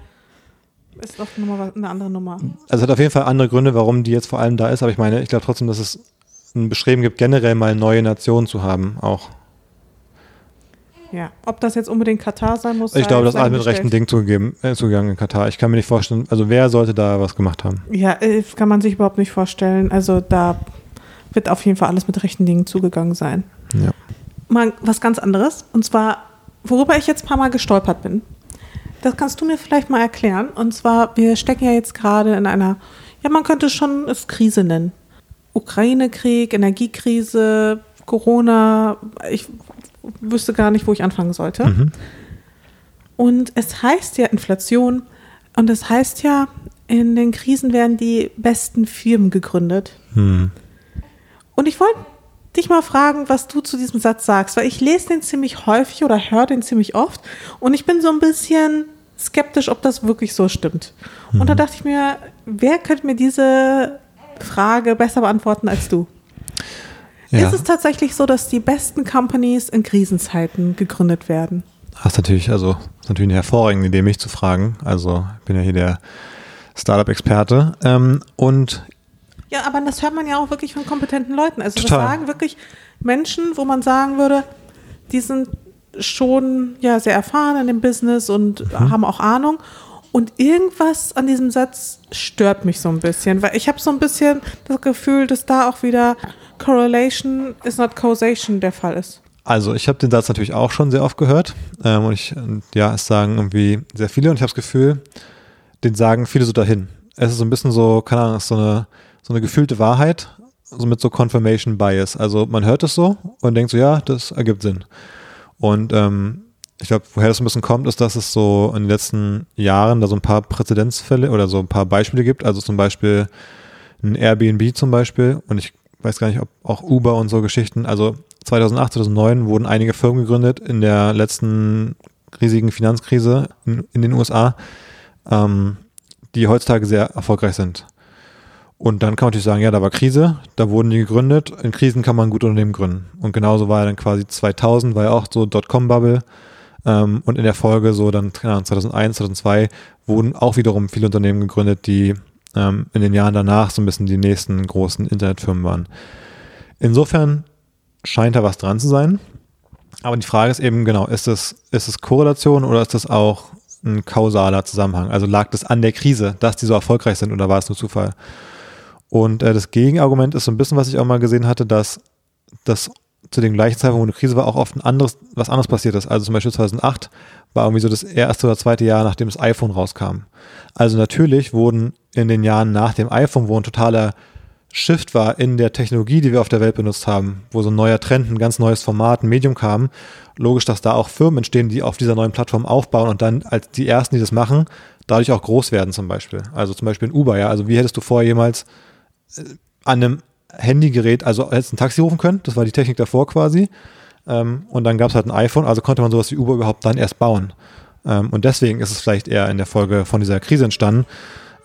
ist nochmal eine andere Nummer. Also es hat auf jeden Fall andere Gründe, warum die jetzt vor allem da ist, aber ich meine, ich glaube trotzdem, dass es ein Bestreben gibt, generell mal neue Nationen zu haben, auch. Ja, ob das jetzt unbedingt Katar sein muss. Ich glaube, das ist alles mit rechten Ding zugegeben, äh, zugegangen in Katar. Ich kann mir nicht vorstellen, also wer sollte da was gemacht haben? Ja, äh, kann man sich überhaupt nicht vorstellen. Also da wird auf jeden Fall alles mit rechten Dingen zugegangen sein. Ja. Mal was ganz anderes. Und zwar, worüber ich jetzt ein paar Mal gestolpert bin. Das kannst du mir vielleicht mal erklären. Und zwar, wir stecken ja jetzt gerade in einer, ja, man könnte schon es Krise nennen. Ukraine-Krieg, Energiekrise, Corona, ich wüsste gar nicht, wo ich anfangen sollte. Mhm. Und es heißt ja Inflation und es heißt ja, in den Krisen werden die besten Firmen gegründet. Mhm. Und ich wollte dich mal fragen, was du zu diesem Satz sagst, weil ich lese den ziemlich häufig oder höre den ziemlich oft und ich bin so ein bisschen skeptisch, ob das wirklich so stimmt. Mhm. Und da mhm. dachte ich mir, wer könnte mir diese Frage besser beantworten als du? Ja. Ist es tatsächlich so, dass die besten Companies in Krisenzeiten gegründet werden? Das ist natürlich, also, ist natürlich eine hervorragende Idee, mich zu fragen. Also, ich bin ja hier der Startup-Experte. Ähm, und ja, aber das hört man ja auch wirklich von kompetenten Leuten. Also, Total. das sagen wirklich Menschen, wo man sagen würde, die sind schon ja sehr erfahren in dem Business und mhm. haben auch Ahnung. Und irgendwas an diesem Satz stört mich so ein bisschen, weil ich habe so ein bisschen das Gefühl, dass da auch wieder Correlation is not causation der Fall ist. Also ich habe den Satz natürlich auch schon sehr oft gehört ähm, und ich, ja, es sagen irgendwie sehr viele und ich habe das Gefühl, den sagen viele so dahin. Es ist so ein bisschen so, keine Ahnung, so eine, so eine gefühlte Wahrheit, so mit so Confirmation Bias. Also man hört es so und denkt so, ja, das ergibt Sinn. Und ähm, ich glaube, woher das ein bisschen kommt, ist, dass es so in den letzten Jahren da so ein paar Präzedenzfälle oder so ein paar Beispiele gibt. Also zum Beispiel ein Airbnb zum Beispiel. Und ich weiß gar nicht, ob auch Uber und so Geschichten. Also 2008, 2009 wurden einige Firmen gegründet in der letzten riesigen Finanzkrise in, in den USA, ähm, die heutzutage sehr erfolgreich sind. Und dann kann man natürlich sagen, ja, da war Krise, da wurden die gegründet. In Krisen kann man gut Unternehmen gründen. Und genauso war dann quasi 2000, war ja auch so Dotcom-Bubble. Ähm, und in der Folge so dann 2001, 2002 wurden auch wiederum viele Unternehmen gegründet, die ähm, in den Jahren danach so ein bisschen die nächsten großen Internetfirmen waren. Insofern scheint da was dran zu sein. Aber die Frage ist eben genau, ist es, ist es Korrelation oder ist das auch ein kausaler Zusammenhang? Also lag das an der Krise, dass die so erfolgreich sind oder war es nur Zufall? Und äh, das Gegenargument ist so ein bisschen, was ich auch mal gesehen hatte, dass das zu dem gleichen Zeitpunkt, wo eine Krise war, auch oft ein anderes, was anderes passiert ist. Also zum Beispiel 2008 war irgendwie so das erste oder zweite Jahr, nachdem das iPhone rauskam. Also natürlich wurden in den Jahren nach dem iPhone, wo ein totaler Shift war in der Technologie, die wir auf der Welt benutzt haben, wo so ein neuer Trend, ein ganz neues Format, ein Medium kam, logisch, dass da auch Firmen entstehen, die auf dieser neuen Plattform aufbauen und dann als die ersten, die das machen, dadurch auch groß werden zum Beispiel. Also zum Beispiel in Uber, ja. Also wie hättest du vorher jemals äh, an einem Handygerät, also hättest ein Taxi rufen können, das war die Technik davor quasi. Ähm, und dann gab es halt ein iPhone, also konnte man sowas wie Uber überhaupt dann erst bauen. Ähm, und deswegen ist es vielleicht eher in der Folge von dieser Krise entstanden.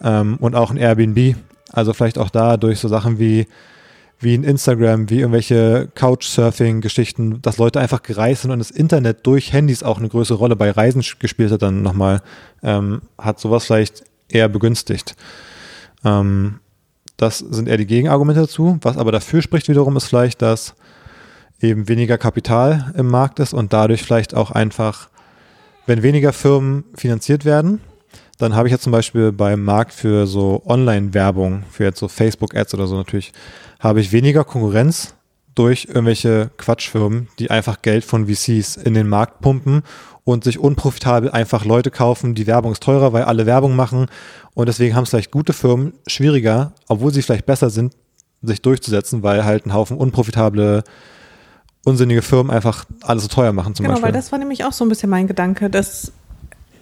Ähm, und auch ein Airbnb, also vielleicht auch da durch so Sachen wie wie ein Instagram, wie irgendwelche Couchsurfing-Geschichten, dass Leute einfach gereist sind und das Internet durch Handys auch eine größere Rolle bei Reisen gespielt hat, dann nochmal, ähm, hat sowas vielleicht eher begünstigt. Ähm, das sind eher die Gegenargumente dazu. Was aber dafür spricht wiederum, ist vielleicht, dass eben weniger Kapital im Markt ist und dadurch vielleicht auch einfach, wenn weniger Firmen finanziert werden, dann habe ich jetzt zum Beispiel beim Markt für so Online-Werbung, für jetzt so Facebook-Ads oder so natürlich, habe ich weniger Konkurrenz, durch irgendwelche Quatschfirmen, die einfach Geld von VCs in den Markt pumpen und sich unprofitabel einfach Leute kaufen. Die Werbung ist teurer, weil alle Werbung machen und deswegen haben es vielleicht gute Firmen schwieriger, obwohl sie vielleicht besser sind, sich durchzusetzen, weil halt ein Haufen unprofitable unsinnige Firmen einfach alles so teuer machen zum genau, Beispiel. weil das war nämlich auch so ein bisschen mein Gedanke, dass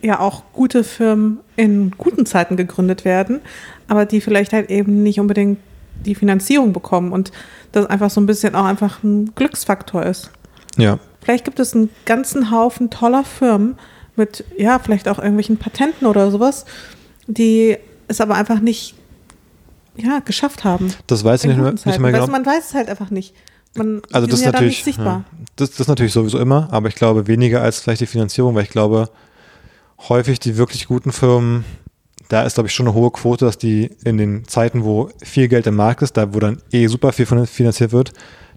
ja auch gute Firmen in guten Zeiten gegründet werden, aber die vielleicht halt eben nicht unbedingt die Finanzierung bekommen und das einfach so ein bisschen auch einfach ein Glücksfaktor ist. Ja. Vielleicht gibt es einen ganzen Haufen toller Firmen mit, ja, vielleicht auch irgendwelchen Patenten oder sowas, die es aber einfach nicht ja, geschafft haben. Das weiß ich nicht, mehr, nicht mehr genau. Weißt, man weiß es halt einfach nicht. Man, also das ist ja natürlich sichtbar. Ja, das, das ist natürlich sowieso immer, aber ich glaube weniger als vielleicht die Finanzierung, weil ich glaube, häufig die wirklich guten Firmen, da ist, glaube ich, schon eine hohe Quote, dass die in den Zeiten, wo viel Geld im Markt ist, da wo dann eh super viel finanziert wird,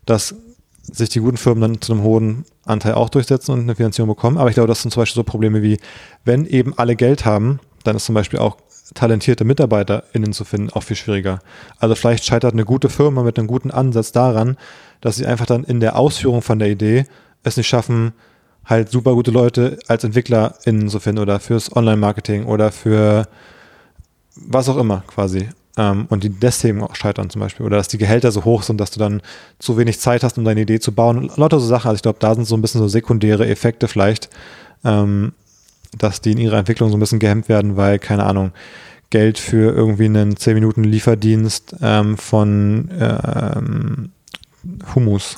dass sich die guten Firmen dann zu einem hohen Anteil auch durchsetzen und eine Finanzierung bekommen. Aber ich glaube, das sind zum Beispiel so Probleme wie, wenn eben alle Geld haben, dann ist zum Beispiel auch talentierte MitarbeiterInnen zu finden auch viel schwieriger. Also vielleicht scheitert eine gute Firma mit einem guten Ansatz daran, dass sie einfach dann in der Ausführung von der Idee es nicht schaffen, halt super gute Leute als EntwicklerInnen zu finden oder fürs Online-Marketing oder für was auch immer quasi. Ähm, und die deswegen auch scheitern zum Beispiel. Oder dass die Gehälter so hoch sind, dass du dann zu wenig Zeit hast, um deine Idee zu bauen. Lauter so Sachen. Also ich glaube, da sind so ein bisschen so sekundäre Effekte vielleicht, ähm, dass die in ihrer Entwicklung so ein bisschen gehemmt werden, weil, keine Ahnung, Geld für irgendwie einen 10 Minuten Lieferdienst ähm, von ähm, Humus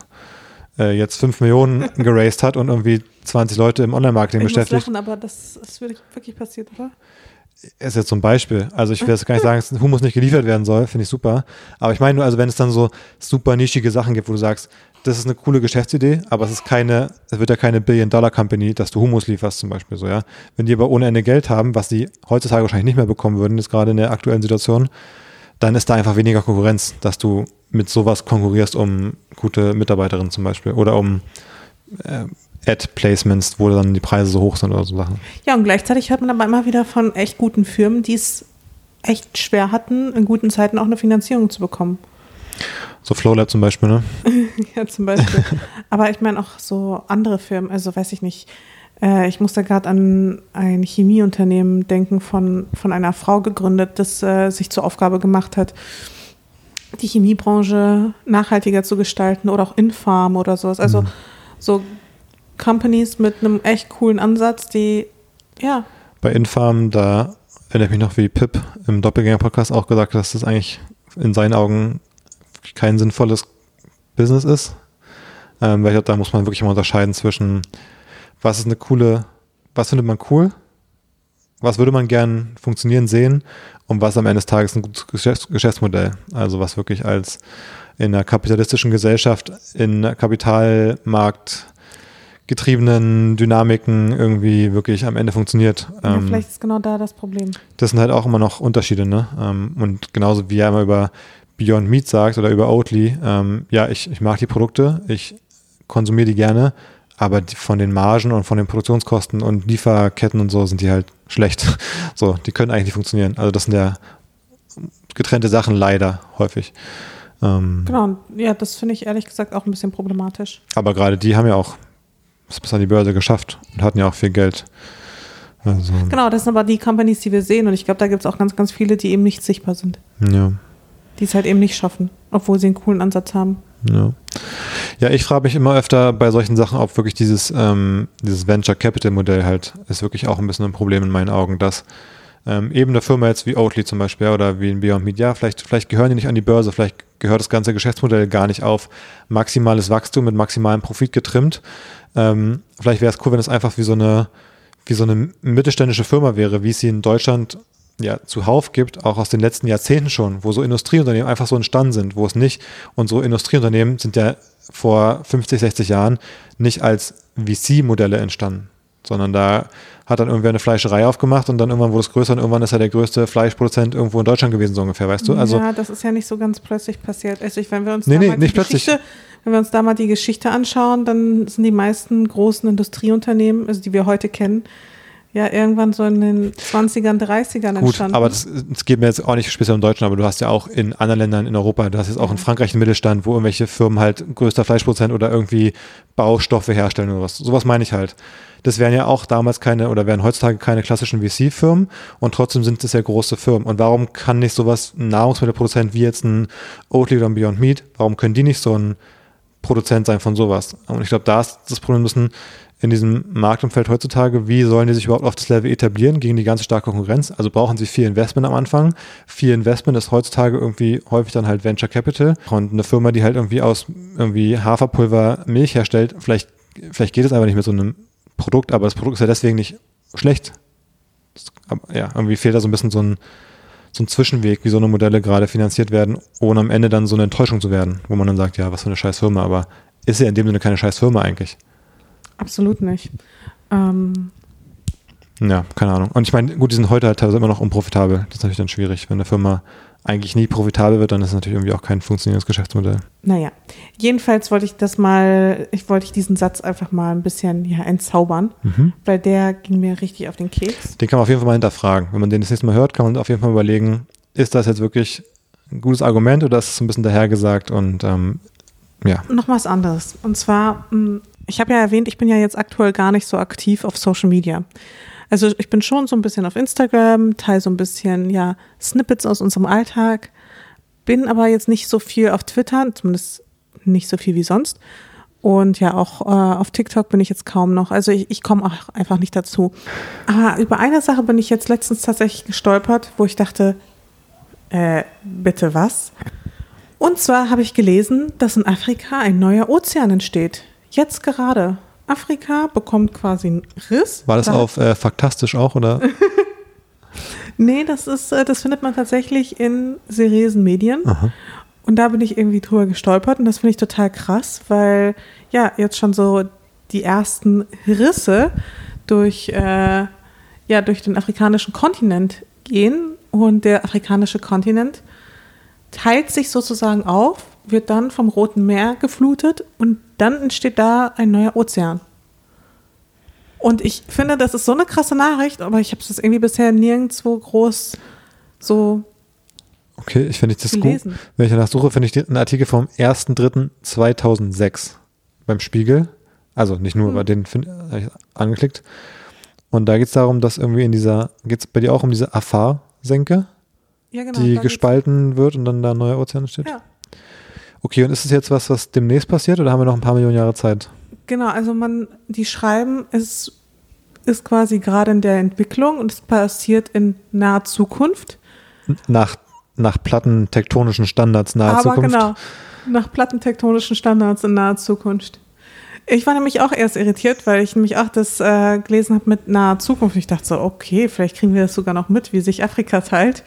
äh, jetzt 5 Millionen geraced hat und irgendwie 20 Leute im Online-Marketing beschäftigt. Lachen, aber das ist wirklich passiert, oder? Ist jetzt so ein Beispiel. Also ich will jetzt gar nicht sagen, dass Humus nicht geliefert werden soll, finde ich super. Aber ich meine nur, also wenn es dann so super nischige Sachen gibt, wo du sagst, das ist eine coole Geschäftsidee, aber es ist keine, es wird ja keine Billion-Dollar-Company, dass du Humus lieferst zum Beispiel so, ja. Wenn die aber ohne Ende Geld haben, was sie heutzutage wahrscheinlich nicht mehr bekommen würden, jetzt gerade in der aktuellen Situation, dann ist da einfach weniger Konkurrenz, dass du mit sowas konkurrierst um gute Mitarbeiterinnen zum Beispiel oder um äh, Ad-Placements, wo dann die Preise so hoch sind oder so Sachen. Ja, und gleichzeitig hört man aber immer wieder von echt guten Firmen, die es echt schwer hatten, in guten Zeiten auch eine Finanzierung zu bekommen. So Flowlab zum Beispiel, ne? ja, zum Beispiel. aber ich meine auch so andere Firmen, also weiß ich nicht. Äh, ich musste gerade an ein Chemieunternehmen denken, von, von einer Frau gegründet, das äh, sich zur Aufgabe gemacht hat, die Chemiebranche nachhaltiger zu gestalten oder auch Infarm oder sowas. Also mhm. so Companies mit einem echt coolen Ansatz, die, ja. Bei Infarm, da erinnere ich mich noch, wie Pip im Doppelgänger-Podcast auch gesagt hat, dass das eigentlich in seinen Augen kein sinnvolles Business ist. Ähm, weil ich glaube, da muss man wirklich mal unterscheiden zwischen, was ist eine coole, was findet man cool, was würde man gern funktionieren sehen und was am Ende des Tages ein gutes Geschäfts Geschäftsmodell. Also was wirklich als in einer kapitalistischen Gesellschaft, in einer Kapitalmarkt getriebenen Dynamiken irgendwie wirklich am Ende funktioniert. Ja, ähm, vielleicht ist genau da das Problem. Das sind halt auch immer noch Unterschiede, ne? Ähm, und genauso wie er immer über Beyond Meat sagt oder über Oatly, ähm, ja, ich, ich mag die Produkte, ich konsumiere die gerne, aber die, von den Margen und von den Produktionskosten und Lieferketten und so sind die halt schlecht. So, die können eigentlich nicht funktionieren. Also das sind ja getrennte Sachen leider häufig. Ähm, genau, ja, das finde ich ehrlich gesagt auch ein bisschen problematisch. Aber gerade die haben ja auch es bis an die Börse geschafft und hatten ja auch viel Geld. Also, genau, das sind aber die Companies, die wir sehen. Und ich glaube, da gibt es auch ganz, ganz viele, die eben nicht sichtbar sind. Ja. Die es halt eben nicht schaffen, obwohl sie einen coolen Ansatz haben. Ja. Ja, ich frage mich immer öfter bei solchen Sachen, ob wirklich dieses, ähm, dieses Venture Capital Modell halt ist wirklich auch ein bisschen ein Problem in meinen Augen, dass ähm, eben eine Firma jetzt wie Oatly zum Beispiel oder wie ein Beyond Meat, ja, vielleicht, vielleicht gehören die nicht an die Börse, vielleicht gehört das ganze Geschäftsmodell gar nicht auf. Maximales Wachstum mit maximalem Profit getrimmt, ähm, vielleicht wäre es cool, wenn es einfach wie so eine, wie so eine mittelständische Firma wäre, wie es sie in Deutschland ja zuhauf gibt, auch aus den letzten Jahrzehnten schon, wo so Industrieunternehmen einfach so entstanden sind, wo es nicht, und so Industrieunternehmen sind ja vor 50, 60 Jahren nicht als VC-Modelle entstanden, sondern da hat dann irgendwer eine Fleischerei aufgemacht und dann irgendwann wurde es größer und irgendwann ist er der größte Fleischproduzent irgendwo in Deutschland gewesen, so ungefähr, weißt du? Also, ja, das ist ja nicht so ganz plötzlich passiert. Also ich, wenn wir uns nee, nee, nicht plötzlich. Wenn wir uns da mal die Geschichte anschauen, dann sind die meisten großen Industrieunternehmen, also die wir heute kennen, ja irgendwann so in den 20ern, 30ern Gut, entstanden. aber das, das geht mir jetzt auch nicht speziell um Deutschland, aber du hast ja auch in anderen Ländern in Europa, du hast jetzt auch in Frankreich einen Mittelstand, wo irgendwelche Firmen halt größter Fleischprozent oder irgendwie Baustoffe herstellen oder was. Sowas meine ich halt. Das wären ja auch damals keine oder wären heutzutage keine klassischen VC-Firmen und trotzdem sind es ja große Firmen. Und warum kann nicht sowas ein Nahrungsmittelproduzent wie jetzt ein Oatly oder ein Beyond Meat, warum können die nicht so ein Produzent sein von sowas? Und ich glaube, da ist das Problem müssen in diesem Marktumfeld heutzutage, wie sollen die sich überhaupt auf das Level etablieren gegen die ganze starke Konkurrenz? Also brauchen sie viel Investment am Anfang. Viel Investment ist heutzutage irgendwie häufig dann halt Venture Capital und eine Firma, die halt irgendwie aus irgendwie Haferpulver Milch herstellt, vielleicht, vielleicht geht es einfach nicht mit so einem Produkt, aber das Produkt ist ja deswegen nicht schlecht. Das, ja, irgendwie fehlt da so ein bisschen so ein, so ein Zwischenweg, wie so eine Modelle gerade finanziert werden, ohne am Ende dann so eine Enttäuschung zu werden, wo man dann sagt, ja, was für eine scheiß Firma, aber ist ja in dem Sinne keine scheiß Firma eigentlich. Absolut nicht. Ähm, ja, keine Ahnung. Und ich meine, gut, die sind heute halt teilweise immer noch unprofitabel. Das ist natürlich dann schwierig. Wenn eine Firma eigentlich nie profitabel wird, dann ist es natürlich irgendwie auch kein funktionierendes Geschäftsmodell. Naja, jedenfalls wollte ich das mal, ich wollte diesen Satz einfach mal ein bisschen ja, entzaubern, mhm. weil der ging mir richtig auf den Keks. Den kann man auf jeden Fall mal hinterfragen. Wenn man den das nächste Mal hört, kann man auf jeden Fall überlegen, ist das jetzt wirklich ein gutes Argument oder ist es ein bisschen dahergesagt und ähm, ja. Noch was anderes. Und zwar, hm, ich habe ja erwähnt, ich bin ja jetzt aktuell gar nicht so aktiv auf Social Media. Also ich bin schon so ein bisschen auf Instagram, teile so ein bisschen, ja, Snippets aus unserem Alltag, bin aber jetzt nicht so viel auf Twitter, zumindest nicht so viel wie sonst. Und ja, auch äh, auf TikTok bin ich jetzt kaum noch. Also ich, ich komme auch einfach nicht dazu. Aber über eine Sache bin ich jetzt letztens tatsächlich gestolpert, wo ich dachte, äh, bitte was? Und zwar habe ich gelesen, dass in Afrika ein neuer Ozean entsteht. Jetzt gerade. Afrika bekommt quasi einen Riss. War das da auf äh, Faktastisch auch, oder? nee, das ist, äh, das findet man tatsächlich in seriösen Medien. Aha. Und da bin ich irgendwie drüber gestolpert und das finde ich total krass, weil ja, jetzt schon so die ersten Risse durch, äh, ja, durch den afrikanischen Kontinent gehen und der afrikanische Kontinent teilt sich sozusagen auf, wird dann vom Roten Meer geflutet und dann entsteht da ein neuer Ozean. Und ich finde, das ist so eine krasse Nachricht, aber ich habe es irgendwie bisher nirgendwo groß so. Okay, ich finde das gelesen. gut. Wenn ich danach suche, finde ich einen Artikel vom 1.3.2006 beim Spiegel. Also nicht nur, hm. aber den habe ich angeklickt. Und da geht es darum, dass irgendwie in dieser, geht es bei dir auch um diese Afar-Senke? ja, genau, die gespalten wird und dann da ein neuer Ozean entsteht? Ja. Okay, und ist es jetzt was, was demnächst passiert oder haben wir noch ein paar Millionen Jahre Zeit? Genau, also man, die schreiben, es ist quasi gerade in der Entwicklung und es passiert in naher Zukunft. Nach, nach plattentektonischen Standards naher Aber Zukunft? Aber genau, nach plattentektonischen Standards in naher Zukunft. Ich war nämlich auch erst irritiert, weil ich nämlich auch das äh, gelesen habe mit naher Zukunft. Ich dachte so, okay, vielleicht kriegen wir das sogar noch mit, wie sich Afrika teilt.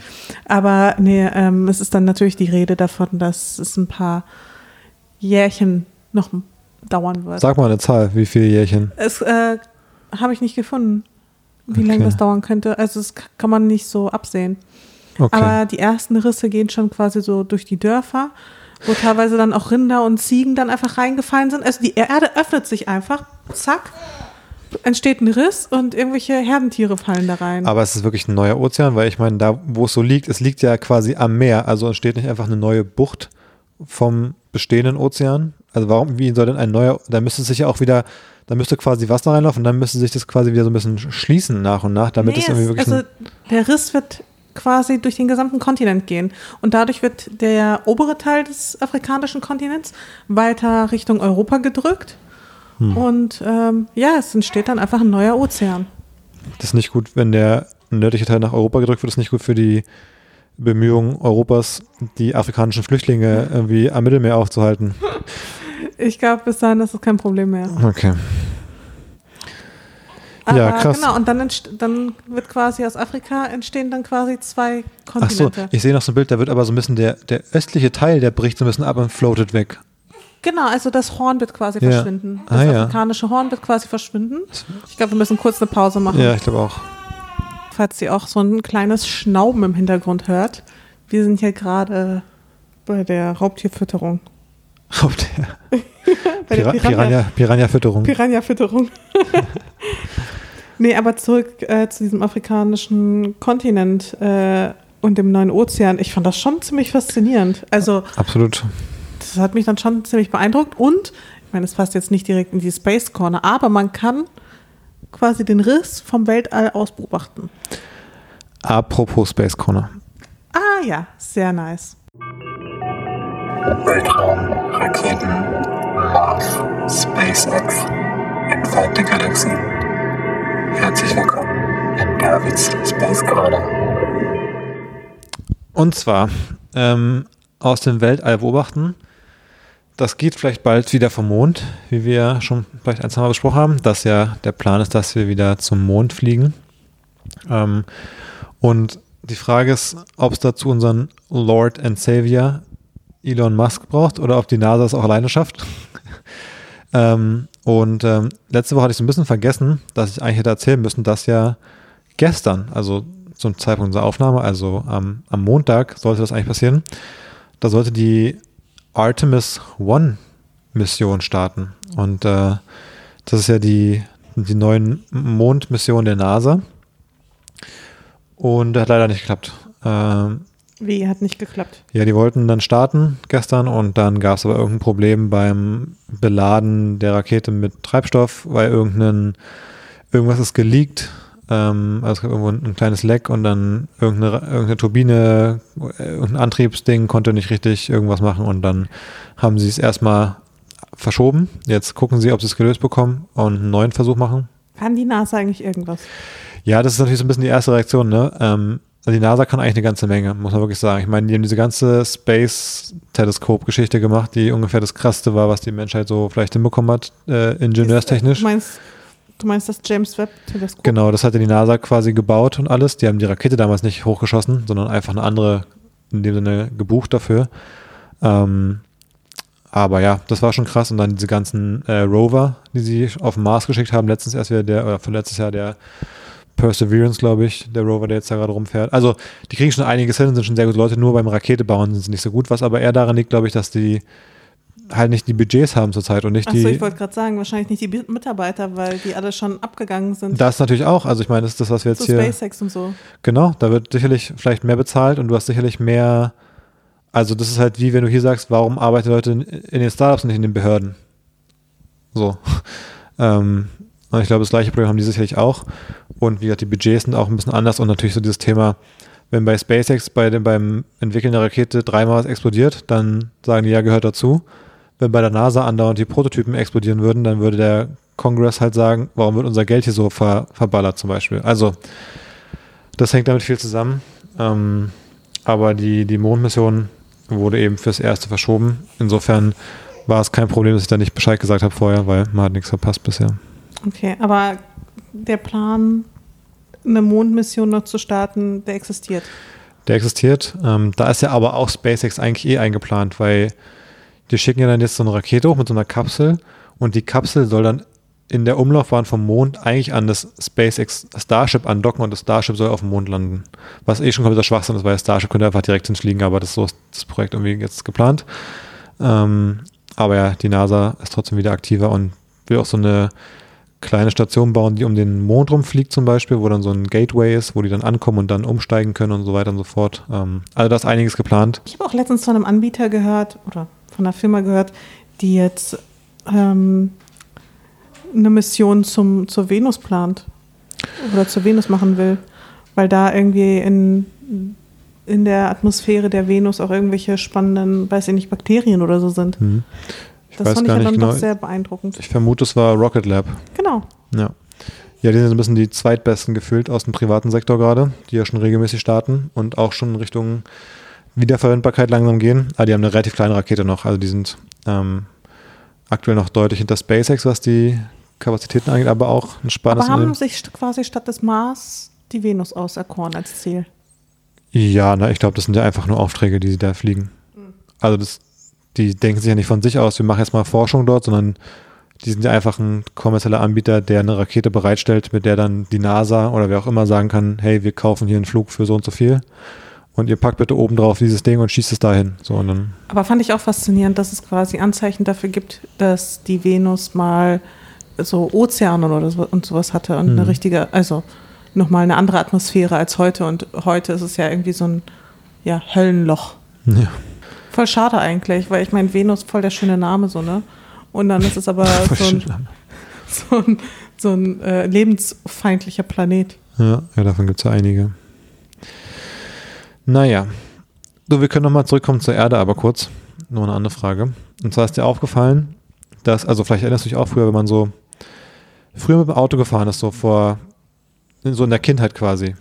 Aber nee, ähm, es ist dann natürlich die Rede davon, dass es ein paar Jährchen noch dauern wird. Sag mal eine Zahl, wie viele Jährchen? Es äh, habe ich nicht gefunden, wie okay. lange das dauern könnte. Also das kann man nicht so absehen. Okay. Aber die ersten Risse gehen schon quasi so durch die Dörfer wo teilweise dann auch Rinder und Ziegen dann einfach reingefallen sind. Also die Erde öffnet sich einfach, zack, entsteht ein Riss und irgendwelche Herdentiere fallen da rein. Aber es ist wirklich ein neuer Ozean, weil ich meine, da wo es so liegt, es liegt ja quasi am Meer, also entsteht nicht einfach eine neue Bucht vom bestehenden Ozean. Also warum, wie soll denn ein neuer, da müsste sich ja auch wieder, da müsste quasi Wasser reinlaufen und dann müsste sich das quasi wieder so ein bisschen schließen nach und nach, damit nee, es irgendwie wirklich. Also der Riss wird quasi durch den gesamten Kontinent gehen. Und dadurch wird der obere Teil des afrikanischen Kontinents weiter Richtung Europa gedrückt. Hm. Und ähm, ja, es entsteht dann einfach ein neuer Ozean. Das ist nicht gut, wenn der nördliche Teil nach Europa gedrückt wird, das ist nicht gut für die Bemühungen Europas, die afrikanischen Flüchtlinge irgendwie am Mittelmeer aufzuhalten. Ich glaube, bis dahin ist das kein Problem mehr. Okay. Aber ja, krass. Genau, und dann, dann wird quasi aus Afrika entstehen dann quasi zwei Kontinente. Ach so, ich sehe noch so ein Bild, da wird aber so ein bisschen der, der östliche Teil, der bricht so ein bisschen ab und floatet weg. Genau, also das Horn wird quasi ja. verschwinden. Das ah, afrikanische ja. Horn wird quasi verschwinden. Ich glaube, wir müssen kurz eine Pause machen. Ja, ich glaube auch. Falls ihr auch so ein kleines Schnauben im Hintergrund hört. Wir sind hier gerade bei der Raubtierfütterung. Raubtier. Pira Piranha-Fütterung. Piranha-Fütterung. Nee, aber zurück äh, zu diesem afrikanischen Kontinent äh, und dem neuen Ozean. Ich fand das schon ziemlich faszinierend. Also Absolut. das hat mich dann schon ziemlich beeindruckt. Und, ich meine, es passt jetzt nicht direkt in die Space Corner, aber man kann quasi den Riss vom Weltall aus beobachten. Apropos Space Corner. Ah ja, sehr nice. Weltraum, Raketen, Mars, SpaceX, entfernte Galaxien. Herzlich willkommen in Davids Space Corner. Und zwar ähm, aus dem Weltall beobachten. Das geht vielleicht bald wieder vom Mond, wie wir schon vielleicht ein, zwei Mal besprochen haben, dass ja der Plan ist, dass wir wieder zum Mond fliegen. Ähm, und die Frage ist, ob es dazu unseren Lord and Savior Elon Musk braucht oder ob die NASA es auch alleine schafft. Ähm, und ähm, letzte Woche hatte ich so ein bisschen vergessen, dass ich eigentlich hätte erzählen müssen, dass ja gestern, also zum Zeitpunkt unserer Aufnahme, also am, am Montag sollte das eigentlich passieren, da sollte die Artemis One Mission starten. Und äh, das ist ja die, die neuen Mondmission der NASA. Und hat leider nicht geklappt. Ähm, Wie, hat nicht geklappt. ja, die wollten dann starten gestern und dann gab es aber irgendein Problem beim Beladen der Rakete mit Treibstoff, weil irgendein, irgendwas ist geleakt. Ähm, also es gab irgendwo ein, ein kleines Leck und dann irgendeine, irgendeine Turbine, äh, irgendein Antriebsding konnte nicht richtig irgendwas machen und dann haben sie es erstmal verschoben. Jetzt gucken sie, ob sie es gelöst bekommen und einen neuen Versuch machen. Kann die NASA eigentlich irgendwas? Ja, das ist natürlich so ein bisschen die erste Reaktion, ne? Ähm, also die NASA kann eigentlich eine ganze Menge, muss man wirklich sagen. Ich meine, die haben diese ganze Space-Teleskop-Geschichte gemacht, die ungefähr das krasseste war, was die Menschheit so vielleicht hinbekommen hat, äh, ingenieurstechnisch. Du meinst, du meinst das James Webb-Teleskop? Genau, das hatte die NASA quasi gebaut und alles. Die haben die Rakete damals nicht hochgeschossen, sondern einfach eine andere, in dem Sinne gebucht dafür. Ähm, aber ja, das war schon krass. Und dann diese ganzen äh, Rover, die sie auf den Mars geschickt haben, letztens erst wieder der, oder von letztes Jahr der Perseverance, glaube ich, der Rover, der jetzt da gerade rumfährt. Also, die kriegen schon einiges hin, sind schon sehr gute Leute, nur beim Raketebauen sind sie nicht so gut. Was aber eher daran liegt, glaube ich, dass die halt nicht die Budgets haben zurzeit und nicht Achso, die. ich wollte gerade sagen, wahrscheinlich nicht die Mitarbeiter, weil die alle schon abgegangen sind das natürlich auch. Also, ich meine, das ist das, was wir jetzt zu hier. SpaceX und so. Genau, da wird sicherlich vielleicht mehr bezahlt und du hast sicherlich mehr. Also, das ist halt wie wenn du hier sagst, warum arbeiten Leute in, in den Startups und nicht in den Behörden? So. ähm, ich glaube, das gleiche Problem haben die sicherlich auch. Und wie gesagt, die Budgets sind auch ein bisschen anders und natürlich so dieses Thema, wenn bei SpaceX bei dem, beim Entwickeln der Rakete dreimal was explodiert, dann sagen die ja, gehört dazu. Wenn bei der NASA andauernd die Prototypen explodieren würden, dann würde der Kongress halt sagen, warum wird unser Geld hier so ver, verballert zum Beispiel. Also, das hängt damit viel zusammen. Ähm, aber die, die Mondmission wurde eben fürs Erste verschoben. Insofern war es kein Problem, dass ich da nicht Bescheid gesagt habe vorher, weil man hat nichts verpasst bisher. Okay, aber der Plan, eine Mondmission noch zu starten, der existiert. Der existiert. Ähm, da ist ja aber auch SpaceX eigentlich eh eingeplant, weil die schicken ja dann jetzt so eine Rakete hoch mit so einer Kapsel und die Kapsel soll dann in der Umlaufbahn vom Mond eigentlich an das SpaceX Starship andocken und das Starship soll auf dem Mond landen. Was eh schon kompletter Schwachsinn ist, weil das Starship könnte einfach direkt hinfliegen, aber das ist so das Projekt irgendwie jetzt geplant. Ähm, aber ja, die NASA ist trotzdem wieder aktiver und will auch so eine kleine Station bauen, die um den Mond rumfliegt zum Beispiel, wo dann so ein Gateway ist, wo die dann ankommen und dann umsteigen können und so weiter und so fort. Ähm, also da ist einiges geplant. Ich habe auch letztens von einem Anbieter gehört oder von einer Firma gehört, die jetzt ähm, eine Mission zum, zur Venus plant oder zur Venus machen will, weil da irgendwie in, in der Atmosphäre der Venus auch irgendwelche spannenden, weiß ich nicht, Bakterien oder so sind. Hm. Ich Das fand ich ja nicht dann genau. doch sehr beeindruckend. Ich vermute, es war Rocket Lab. Genau. Ja. Ja, die sind ein bisschen die zweitbesten gefühlt aus dem privaten Sektor gerade, die ja schon regelmäßig starten und auch schon in Richtung Wiederverwendbarkeit langsam gehen. Aber die haben eine relativ kleine Rakete noch. Also die sind ähm, aktuell noch deutlich hinter SpaceX, was die Kapazitäten angeht, aber auch ein Aber spannendes haben Unternehmen. sich quasi statt des Mars die Venus auserkoren als Ziel. Ja, na, ich glaube, das sind ja einfach nur Aufträge, die sie da fliegen. Also das, die denken sich ja nicht von sich aus, wir machen jetzt mal Forschung dort, sondern die sind ja einfach ein kommerzieller Anbieter, der eine Rakete bereitstellt, mit der dann die NASA oder wer auch immer sagen kann, hey, wir kaufen hier einen Flug für so und so viel und ihr packt bitte oben drauf dieses Ding und schießt es dahin. So und dann, Aber fand ich auch faszinierend, dass es quasi Anzeichen dafür gibt, dass die Venus mal so Ozeanen oder so und sowas hatte und Mhm. eine richtige, also nochmal eine andere Atmosphäre als heute. Und heute ist es ja irgendwie so ein ja, Höllenloch. Ja. Voll schade eigentlich, weil ich meine, Venus voll der schöne Name so, ne? Und dann ist es aber so ein, so ein, so ein äh, lebensfeindlicher Planet. Ja, ja davon gibt es ja einige. Naja. Du, wir können nochmal zurückkommen zur Erde, aber kurz. Nur eine andere Frage. Und zwar ist dir aufgefallen, dass, also vielleicht erinnerst du dich auch früher, wenn man so früher mit dem Auto gefahren ist, so vor, so in der Kindheit quasi.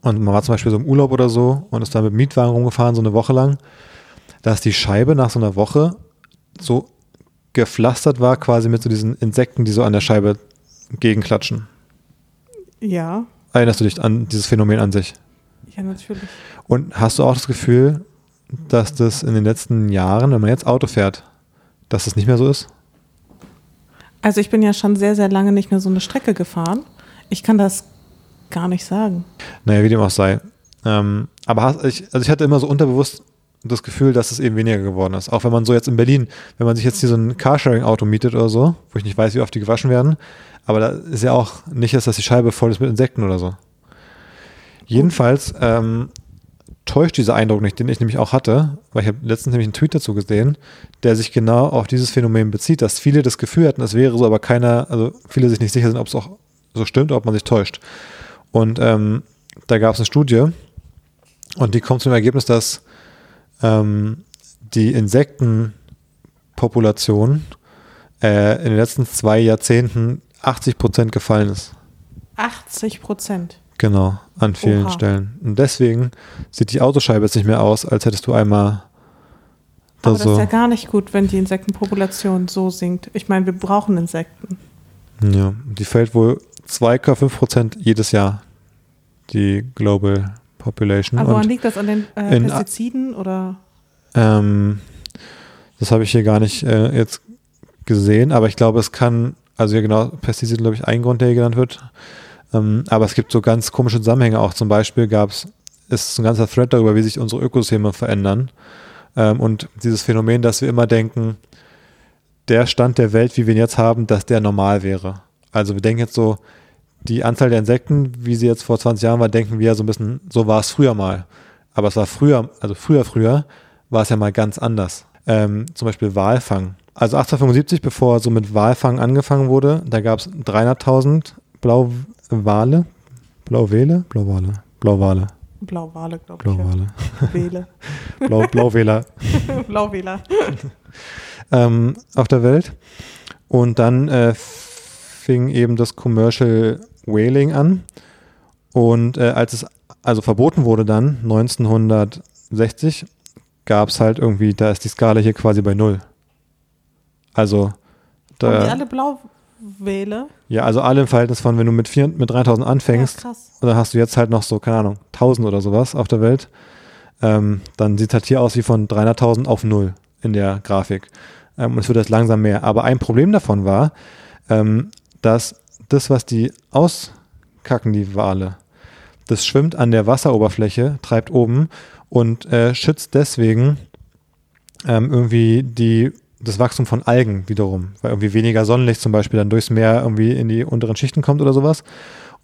Und man war zum Beispiel so im Urlaub oder so und ist da mit dem Mietwagen rumgefahren, so eine Woche lang, dass die Scheibe nach so einer Woche so gepflastert war, quasi mit so diesen Insekten, die so an der Scheibe gegenklatschen. Ja, Erinnerst du dich an dieses Phänomen an sich? ja, natürlich. Und hast du auch das Gefühl, dass das in den letzten Jahren, wenn man jetzt Auto fährt, dass das nicht mehr so ist? Also ich bin ja schon sehr, sehr lange nicht mehr so eine Strecke gefahren. Ich kann das gar nicht sagen. Naja, wie dem auch sei. Ähm, aber hast, ich, also ich hatte immer so unterbewusst das Gefühl, dass es eben weniger geworden ist. Auch wenn man so jetzt in Berlin, wenn man sich jetzt hier so ein Carsharing-Auto mietet oder so, wo ich nicht weiß, wie oft die gewaschen werden, aber da ist ja auch nicht, dass die Scheibe voll ist mit Insekten oder so. Jedenfalls ähm, täuscht dieser Eindruck nicht, den ich nämlich auch hatte, weil ich habe letztens nämlich einen Tweet dazu gesehen, der sich genau auf dieses Phänomen bezieht, dass viele das Gefühl hatten, es wäre so, aber keiner, also viele sich nicht sicher sind, ob es auch so stimmt ob man sich täuscht. Und ähm, da gab es eine Studie und die kommt zum Ergebnis, dass ähm, die Insektenpopulation äh, in den letzten zwei Jahrzehnten 80 Prozent gefallen ist. 80 Prozent. Genau, an vielen Oha. Stellen. Und deswegen sieht die Autoscheibe jetzt nicht mehr aus, als hättest du einmal da Aber das so. ist ja gar nicht gut, wenn die Insektenpopulation so sinkt. Ich meine, wir brauchen Insekten. Ja, die fällt wohl 2,5 Prozent jedes Jahr, die Global Population. Aber woran liegt das an den äh, Pestiziden oder? ähm, das habe ich hier gar nicht äh, jetzt gesehen, aber ich glaube, es kann, also ja genau, Pestizide, glaube ich, ein Grund, der hier genannt wird. Ähm, aber es gibt so ganz komische Zusammenhänge auch. Zum Beispiel gab es, ist ein ganzer Thread darüber, wie sich unsere Ökosysteme verändern. Ähm, und dieses Phänomen, dass wir immer denken, der Stand der Welt, wie wir ihn jetzt haben, dass der normal wäre. Also wir denken jetzt so, die Anzahl der Insekten, wie sie jetzt vor 20 Jahren war, denken wir so ein bisschen, so war es früher mal. Aber es war früher, also früher, früher war es ja mal ganz anders. Ähm, zum Beispiel Walfang. Also 1875, bevor so mit Walfang angefangen wurde, da gab es 300.000 Blauwale, Blauwele, Blauwale, Blauwale, Blauwale, glaube ich. Blauwale, Ja. Wele. Blau, Blauwähler Blauwähler. ähm, auf der Welt. Und dann äh, fing eben das Commercial Whaling an. Und äh, als es also verboten wurde dann, 1960, gab es halt irgendwie, da ist die Skala hier quasi bei null. Also, Haben die da, alle Blauwähle? ja, also alle im Verhältnis von, wenn du mit, vier, mit 3000 anfängst, Ja, und dann hast du jetzt halt noch so, keine Ahnung, 1000 oder sowas auf der Welt, ähm, dann sieht halt hier aus wie von 300.000 auf null in der Grafik. Ähm, und es wird jetzt langsam mehr. Aber ein Problem davon war, ähm, dass das, was die auskacken, die Wale, das schwimmt an der Wasseroberfläche, treibt oben und äh, schützt deswegen ähm, irgendwie die, das Wachstum von Algen wiederum, weil irgendwie weniger Sonnenlicht zum Beispiel dann durchs Meer irgendwie in die unteren Schichten kommt oder sowas.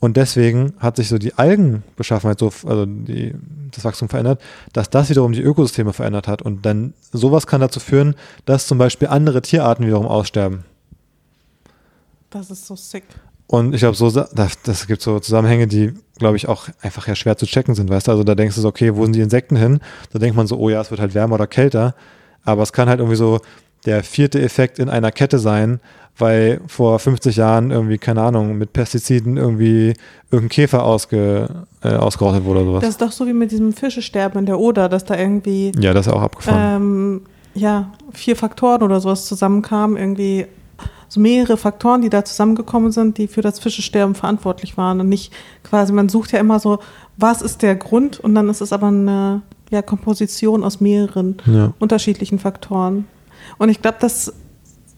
Und deswegen hat sich so die Algenbeschaffenheit, so, also die, das Wachstum verändert, dass das wiederum die Ökosysteme verändert hat. Und dann sowas kann dazu führen, dass zum Beispiel andere Tierarten wiederum aussterben. Das ist so sick. Und ich glaube, so, das, das gibt so Zusammenhänge, die, glaube ich, auch einfach ja schwer zu checken sind, weißt du? Also da denkst du so, okay, wo sind die Insekten hin? Da denkt man so, oh ja, es wird halt wärmer oder kälter. Aber es kann halt irgendwie so der vierte Effekt in einer Kette sein, weil vor 50 Jahren irgendwie, keine Ahnung, mit Pestiziden irgendwie irgendein Käfer ausge, äh, ausgerottet wurde oder sowas. Das ist doch so wie mit diesem Fischesterben in der Oder, dass da irgendwie ja, das ist auch abgefahren. ähm, ja, vier Faktoren oder sowas zusammenkamen, irgendwie so mehrere Faktoren, die da zusammengekommen sind, die für das Fischesterben verantwortlich waren und nicht quasi, man sucht ja immer so, was ist der Grund und dann ist es aber eine ja, Komposition aus mehreren ja. unterschiedlichen Faktoren. Und ich glaube, das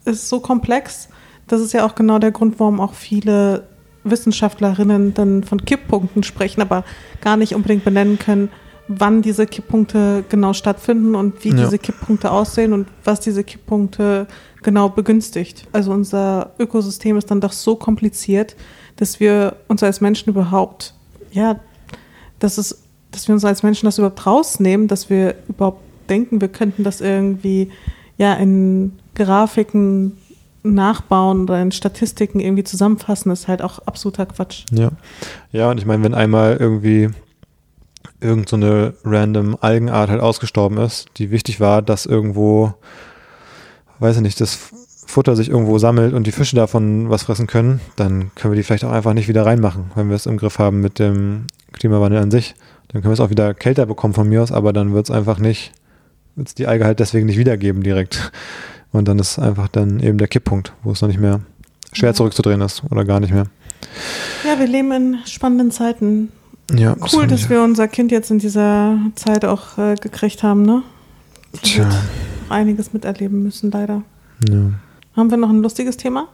ist so komplex, das ist ja auch genau der Grund, warum auch viele Wissenschaftlerinnen dann von Kipppunkten sprechen, aber gar nicht unbedingt benennen können, wann diese Kipppunkte genau stattfinden und wie Ja. diese Kipppunkte aussehen und was diese Kipppunkte genau begünstigt. Also unser Ökosystem ist dann doch so kompliziert, dass wir uns als Menschen überhaupt, ja, dass es, dass wir uns als Menschen das überhaupt rausnehmen, dass wir überhaupt denken, wir könnten das irgendwie ja in Grafiken nachbauen oder in Statistiken irgendwie zusammenfassen, ist halt auch absoluter Quatsch. Ja. Ja, und ich meine, wenn einmal irgendwie irgend so eine random Algenart halt ausgestorben ist, die wichtig war, dass irgendwo, weiß ich nicht, das Futter sich irgendwo sammelt und die Fische davon was fressen können, dann können wir die vielleicht auch einfach nicht wieder reinmachen, wenn wir es im Griff haben mit dem Klimawandel an sich. Dann können wir es auch wieder kälter bekommen von mir aus, aber dann wird es einfach nicht, wird es die Alge halt deswegen nicht wiedergeben direkt. Und dann ist einfach dann eben der Kipppunkt, wo es noch nicht mehr schwer zurückzudrehen ist oder gar nicht mehr. Ja, wir leben in spannenden Zeiten. Ja, Cool, dass wir unser Kind jetzt in dieser Zeit auch äh, gekriegt haben, ne? Die Tja. einiges miterleben müssen, leider. Ja. Haben wir noch ein lustiges Thema?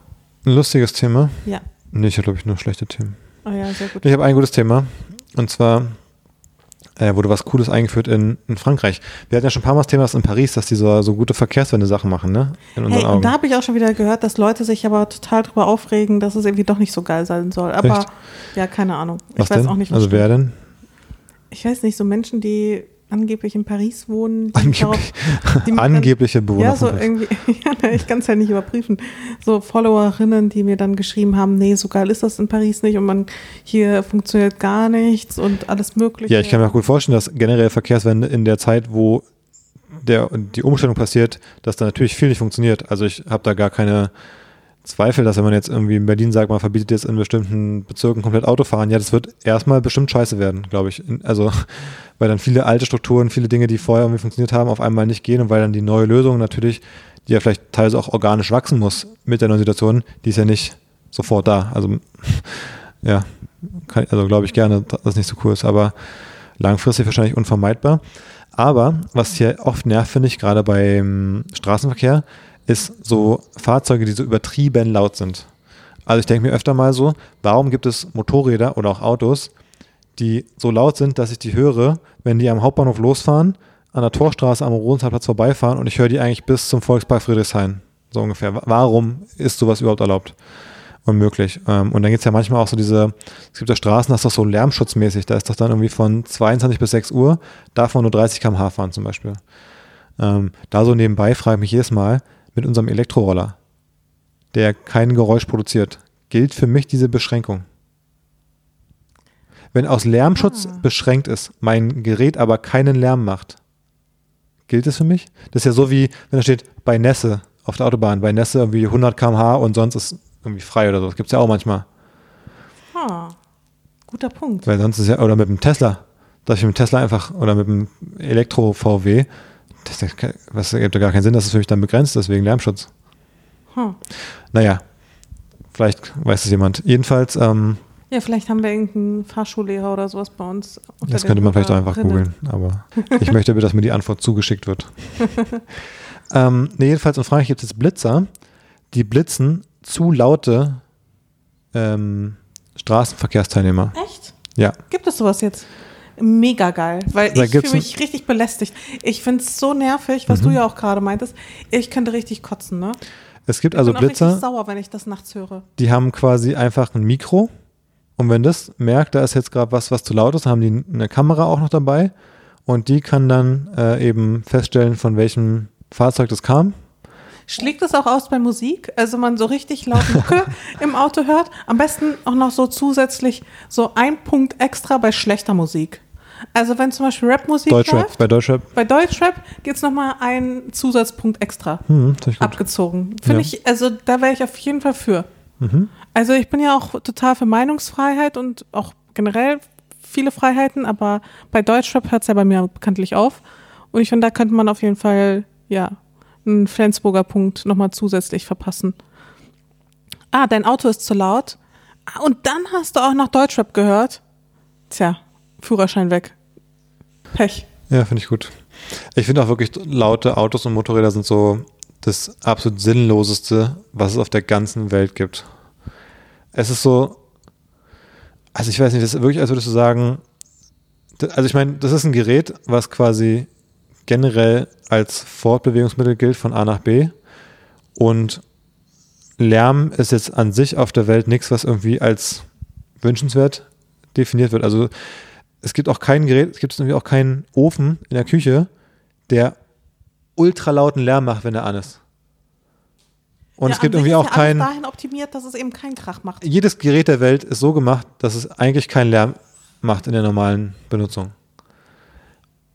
Ein lustiges Thema. Ja. Nee, ich habe, glaube ich, nur schlechte Themen. Ah ja, sehr gut. Ich habe ein gutes Thema. Und zwar äh, wurde was Cooles eingeführt in, in Frankreich. Wir hatten ja schon ein paar Mal das Thema in Paris, dass die so, so gute Verkehrswende-Sachen machen, ne? In unseren Hey, Augen. und da habe ich auch schon wieder gehört, dass Leute sich aber total drüber aufregen, dass es irgendwie doch nicht so geil sein soll. Aber Echt? ja, keine Ahnung. was ich weiß denn? auch nicht, was also wer stimmt. denn? Ich weiß nicht, so Menschen, die angeblich in Paris wohnen, die Angeblich, darauf, mir dann- angebliche Bewohner Ja, so irgendwie, ja, ich kann es ja nicht überprüfen. So Followerinnen, die mir dann geschrieben haben, nee, so geil ist das in Paris nicht und man hier funktioniert gar nichts und alles mögliche. Ja, ich kann mir auch gut vorstellen, dass generell Verkehrswende in der Zeit, wo der, die Umstellung passiert, dass da natürlich viel nicht funktioniert. Also ich habe da gar keine Zweifel, dass wenn man jetzt irgendwie in Berlin sagt, man verbietet jetzt in bestimmten Bezirken komplett Autofahren, ja, das wird erstmal bestimmt scheiße werden, glaube ich. Also, weil dann viele alte Strukturen, viele Dinge, die vorher irgendwie funktioniert haben, auf einmal nicht gehen und weil dann die neue Lösung natürlich, die ja vielleicht teilweise auch organisch wachsen muss mit der neuen Situation, die ist ja nicht sofort da. Also, ja, kann, also glaube ich gerne, dass das nicht so cool ist, aber langfristig wahrscheinlich unvermeidbar. Aber was hier oft nervt, finde ich, gerade beim Straßenverkehr, ist so Fahrzeuge, die so übertrieben laut sind. Also ich denke mir öfter mal so, warum gibt es Motorräder oder auch Autos, die so laut sind, dass ich die höre, wenn die am Hauptbahnhof losfahren, an der Torstraße am Rosenthalplatz vorbeifahren und ich höre die eigentlich bis zum Volkspark Friedrichshain. So ungefähr. Wa- Warum ist sowas überhaupt erlaubt? Unmöglich. Ähm, und dann gibt es ja manchmal auch so diese, es gibt ja Straßen, das ist doch so lärmschutzmäßig. Da ist doch dann irgendwie von 22 bis 6 Uhr, darf man nur 30 km/h fahren zum Beispiel. Ähm, da so nebenbei frage ich mich jedes Mal, mit unserem Elektroroller, der kein Geräusch produziert, gilt für mich diese Beschränkung. Wenn aus Lärmschutz Ah. beschränkt ist, mein Gerät aber keinen Lärm macht, gilt es für mich? Das ist ja so wie, wenn da steht, bei Nässe auf der Autobahn, bei Nässe irgendwie 100 km/h und sonst ist irgendwie frei oder so. Das gibt es ja auch manchmal. Ah, guter Punkt. Weil sonst ist ja, oder mit dem Tesla. Darf ich mit dem Tesla einfach, oder mit dem Elektro-VW, das das das ergibt ja gar keinen Sinn, dass es für mich dann begrenzt ist wegen Lärmschutz. Hm. Naja, vielleicht weiß es jemand. Jedenfalls, ähm, Ja, vielleicht haben wir irgendeinen Fahrschullehrer oder sowas bei uns. das könnte man vielleicht auch einfach googeln, aber ich möchte bitte, dass mir die Antwort zugeschickt wird. ähm, nee, jedenfalls in Frankreich gibt es jetzt Blitzer, die blitzen zu laute ähm, Straßenverkehrsteilnehmer. Echt? Ja. Gibt es sowas jetzt? Mega geil, weil Da ich fühle mich richtig belästigt. Ich finde es so nervig, was Mhm. du ja auch gerade meintest. Ich könnte richtig kotzen, ne? Es gibt also ich bin auch Blitzer, richtig sauer, wenn ich das nachts höre. die haben quasi einfach ein Mikro und wenn das merkt, da ist jetzt gerade was, was zu laut ist, haben die eine Kamera auch noch dabei und die kann dann äh, eben feststellen, von welchem Fahrzeug das kam. Schlägt es auch aus bei Musik? Also man so richtig laut Mucke im Auto hört? Am besten auch noch so zusätzlich so ein Punkt extra bei schlechter Musik. Also wenn zum Beispiel Rapmusik Deutschrap, läuft, bei Deutschrap. bei Deutschrap gibt es nochmal einen Zusatzpunkt extra Hm, abgezogen. Finde Ja. ich, also da wäre ich auf jeden Fall für. Mhm. Also ich bin ja auch total für Meinungsfreiheit und auch generell viele Freiheiten, aber bei Deutschrap hört es ja bei mir bekanntlich auf. Und ich finde, da könnte man auf jeden Fall, ja, einen Flensburger Punkt nochmal zusätzlich verpassen. Ah, dein Auto ist zu laut. Ah, und dann hast du auch noch Deutschrap gehört. Tja, Führerschein weg. Pech. Ja, finde ich gut. Ich finde auch wirklich laute Autos und Motorräder sind so das absolut sinnloseste, was es auf der ganzen Welt gibt. Es ist so, also ich weiß nicht, das ist wirklich, als würdest du sagen, Also ich meine, das ist ein Gerät, was quasi generell als Fortbewegungsmittel gilt von A nach B. Und Lärm ist jetzt an sich auf der Welt nichts, was irgendwie als wünschenswert definiert wird. Also es gibt auch kein Gerät, es gibt irgendwie auch keinen Ofen in der Küche, der ultralauten Lärm macht, wenn er an ist. Und Ja, es gibt irgendwie auch ja alles kein, dahin optimiert, dass es eben keinen Krach macht. jedes Gerät der Welt ist so gemacht, dass es eigentlich keinen Lärm macht in der normalen Benutzung.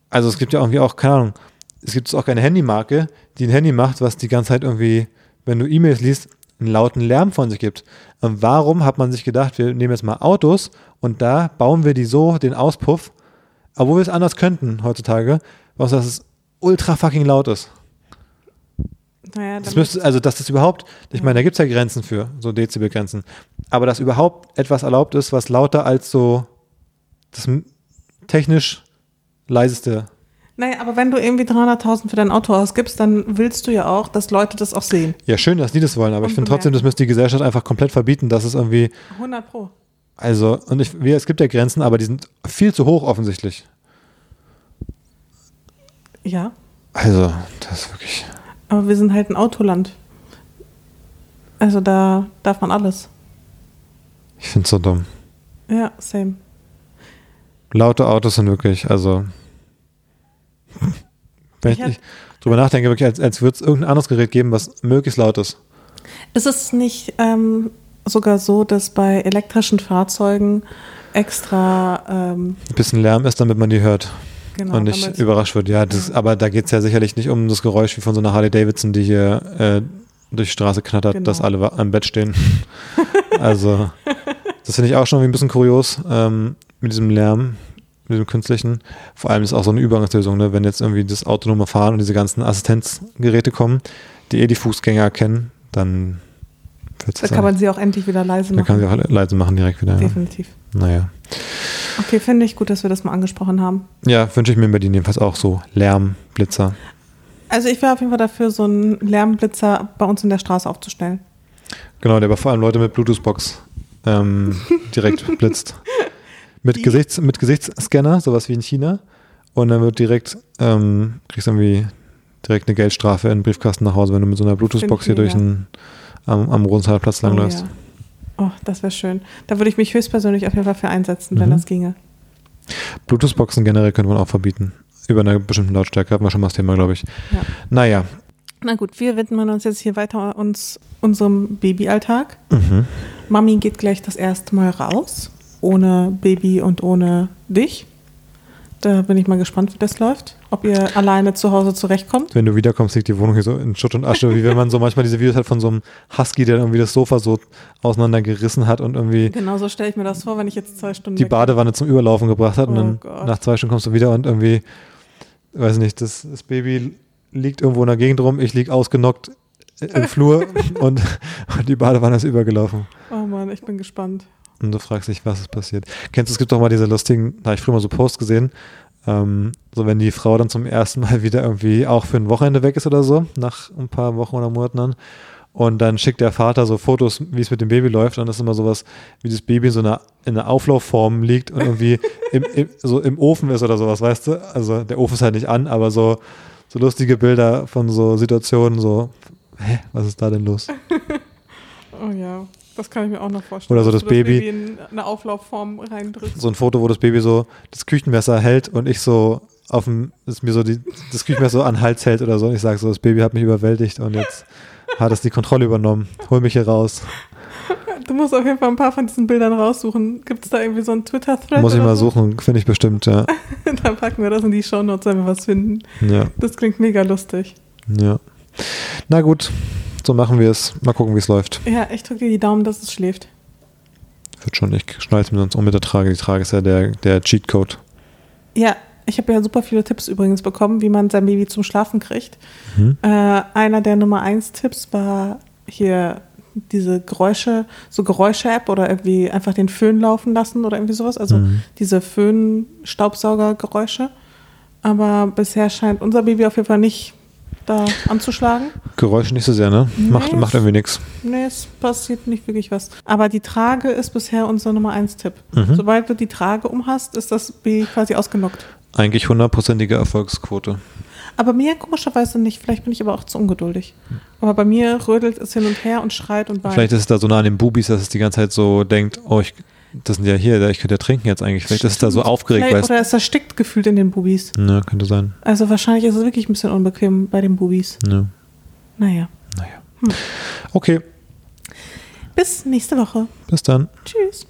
Also es gibt ja irgendwie auch, keine Ahnung, es gibt auch keine Handymarke, die ein Handy macht, was die ganze Zeit irgendwie, wenn du E-Mails liest, einen lauten Lärm von sich gibt. Und warum hat man sich gedacht, wir nehmen jetzt mal Autos und da bauen wir die so, den Auspuff, obwohl wir es anders könnten heutzutage, was dass es ultra fucking laut ist. Naja, Das müsste, also dass das überhaupt, ich meine, da gibt es ja Grenzen für, so Dezibelgrenzen, aber dass überhaupt etwas erlaubt ist, was lauter als so das technisch leiseste. Naja, aber wenn du irgendwie 300.000 für dein Auto ausgibst, dann willst du ja auch, dass Leute das auch sehen. Ja, schön, dass die das wollen, aber ich finde trotzdem, das müsste die Gesellschaft einfach komplett verbieten, dass es irgendwie, 100 Pro. also, und ich, es gibt ja Grenzen, aber die sind viel zu hoch offensichtlich. Ja, Also, das ist wirklich, aber wir sind halt ein Autoland. Also da darf man alles. ich finde es so dumm. Ja, same. Laute Autos sind wirklich, also, wenn ich, Ich drüber nachdenke, wirklich, als, als würde es irgendein anderes Gerät geben, was möglichst laut ist. Ist es nicht ähm, sogar so, dass bei elektrischen Fahrzeugen extra ähm, Ein bisschen Lärm ist, damit man die hört. genau, und nicht überrascht wird. Ja, das, aber da geht es ja sicherlich nicht um das Geräusch wie von so einer Harley Davidson, die hier äh, durch die Straße knattert, Genau. dass alle am Bett stehen. also, das finde ich auch schon ein bisschen kurios ähm, mit diesem Lärm, mit diesem künstlichen. Vor allem ist auch so eine Übergangslösung, ne? wenn jetzt irgendwie das autonome Fahren und diese ganzen Assistenzgeräte kommen, die eh die Fußgänger erkennen, dann wird da kann man sie auch endlich wieder leise machen. kann man sie auch leise machen direkt wieder. Ja. Definitiv. Naja. Okay, finde ich gut, dass wir das mal angesprochen haben. Ja, wünsche ich mir in Berlin jedenfalls auch so Lärm, Blitzer. Also ich wäre auf jeden Fall dafür, so einen Lärmblitzer bei uns in der Straße aufzustellen. Genau, der aber vor allem Leute mit Bluetooth-Box ähm, direkt blitzt. Mit, Die- Gesichts, mit Gesichtsscanner, sowas wie in China. Und dann wird direkt, ähm, kriegst du irgendwie direkt eine Geldstrafe in den Briefkasten nach Hause, wenn du mit so einer Bluetooth-Box hier durch den, am, am Rosenthal-Platz langläufst. Oh, ja. oh, das wäre schön. Da würde ich mich höchstpersönlich auf jeden Fall für einsetzen, wenn Mhm. das ginge. Bluetooth-Boxen generell könnte man auch verbieten. Über einer bestimmten Lautstärke hatten wir schon mal das Thema, glaube ich. Ja. Naja. Na gut, wir widmen uns jetzt hier weiter uns unserem Babyalltag. Mhm. Mami geht gleich das erste Mal raus, ohne Baby und ohne dich. Da bin ich mal gespannt, wie das läuft. Ob ihr alleine zu Hause zurechtkommt. Wenn du wiederkommst, liegt die Wohnung hier so in Schutt und Asche, wie wenn man so manchmal diese Videos hat von so einem Husky, der irgendwie das Sofa so auseinandergerissen hat und irgendwie Genauso stelle ich mir das vor, wenn ich jetzt zwei Stunden die Badewanne zum Überlaufen gebracht hat und Oh dann Gott. nach zwei Stunden kommst du wieder und irgendwie, weiß nicht, das, das Baby liegt irgendwo in der Gegend rum, ich lieg ausgenockt im Flur und, und die Badewanne ist übergelaufen. Oh Mann, ich bin gespannt. Und du fragst dich, was ist passiert. Kennst du, es gibt doch mal diese lustigen, da habe ich früher mal so Posts gesehen, ähm, so wenn die Frau dann zum ersten Mal wieder irgendwie auch für ein Wochenende weg ist oder so, nach ein paar Wochen oder Monaten dann. Und dann schickt der Vater so Fotos, wie es mit dem Baby läuft. Und das ist immer sowas, wie das Baby in so einer, in einer Auflaufform liegt und irgendwie im, im, so im Ofen ist oder sowas, weißt du? Also der Ofen ist halt nicht an, aber so, so lustige Bilder von so Situationen, so, hä, was ist da denn los? Oh ja, das kann ich mir auch noch vorstellen. Oder so dass das du Baby- in eine Auflaufform reindrückst. so ein Foto, wo das Baby so das Küchenmesser hält und ich so auf dem, das mir so die, das Küchenmesser so an den Hals hält oder so. Und ich sage so, das Baby hat mich überwältigt und jetzt hat es die Kontrolle übernommen. Hol mich hier raus. Du musst auf jeden Fall ein paar von diesen Bildern raussuchen. Gibt es da irgendwie so einen Twitter-Thread? Muss ich mal so? suchen, finde ich bestimmt, ja. Dann packen wir das in die Shownotes, wenn wir was finden. Ja, Das klingt mega lustig. ja. Na gut, so machen wir es. Mal gucken, wie es läuft. Ja, ich drücke dir die Daumen, dass es schläft. Wird schon, ich schneide es mir sonst um mit der Trage. Die Trage ist ja der, der Cheatcode. Ja, ich habe ja super viele Tipps übrigens bekommen, wie man sein Baby zum Schlafen kriegt. Mhm. Äh, einer der Nummer 1 Tipps war hier diese Geräusche, so Geräusche-App oder irgendwie einfach den Föhn laufen lassen oder irgendwie sowas. Also Mhm. diese Föhn-Staubsauger-Geräusche. Aber bisher scheint unser Baby auf jeden Fall nicht da anzuschlagen. Geräusche nicht so sehr, ne? Nee. Macht, macht irgendwie nichts. Nee, es passiert nicht wirklich was. Aber die Trage ist bisher unser Nummer 1 Tipp. Mhm. Sobald du die Trage umhast, ist das B quasi ausgenockt. Eigentlich hundertprozentige Erfolgsquote. Aber mir komischerweise nicht. Vielleicht bin ich aber auch zu ungeduldig. Aber bei mir rödelt es hin und her und schreit und weint. Vielleicht ist es da so nah an den Bubis, dass es die ganze Zeit so denkt, oh, ich, das sind ja hier, ich könnte ja trinken jetzt eigentlich. Vielleicht ist es da so aufgeregt, Vielleicht. Oder es erstickt gefühlt in den Bubis. Ja, könnte sein. Also wahrscheinlich ist es wirklich ein bisschen unbequem bei den Bubis. Ja. Naja. Naja. Okay, Bis nächste Woche. bis dann. Tschüss.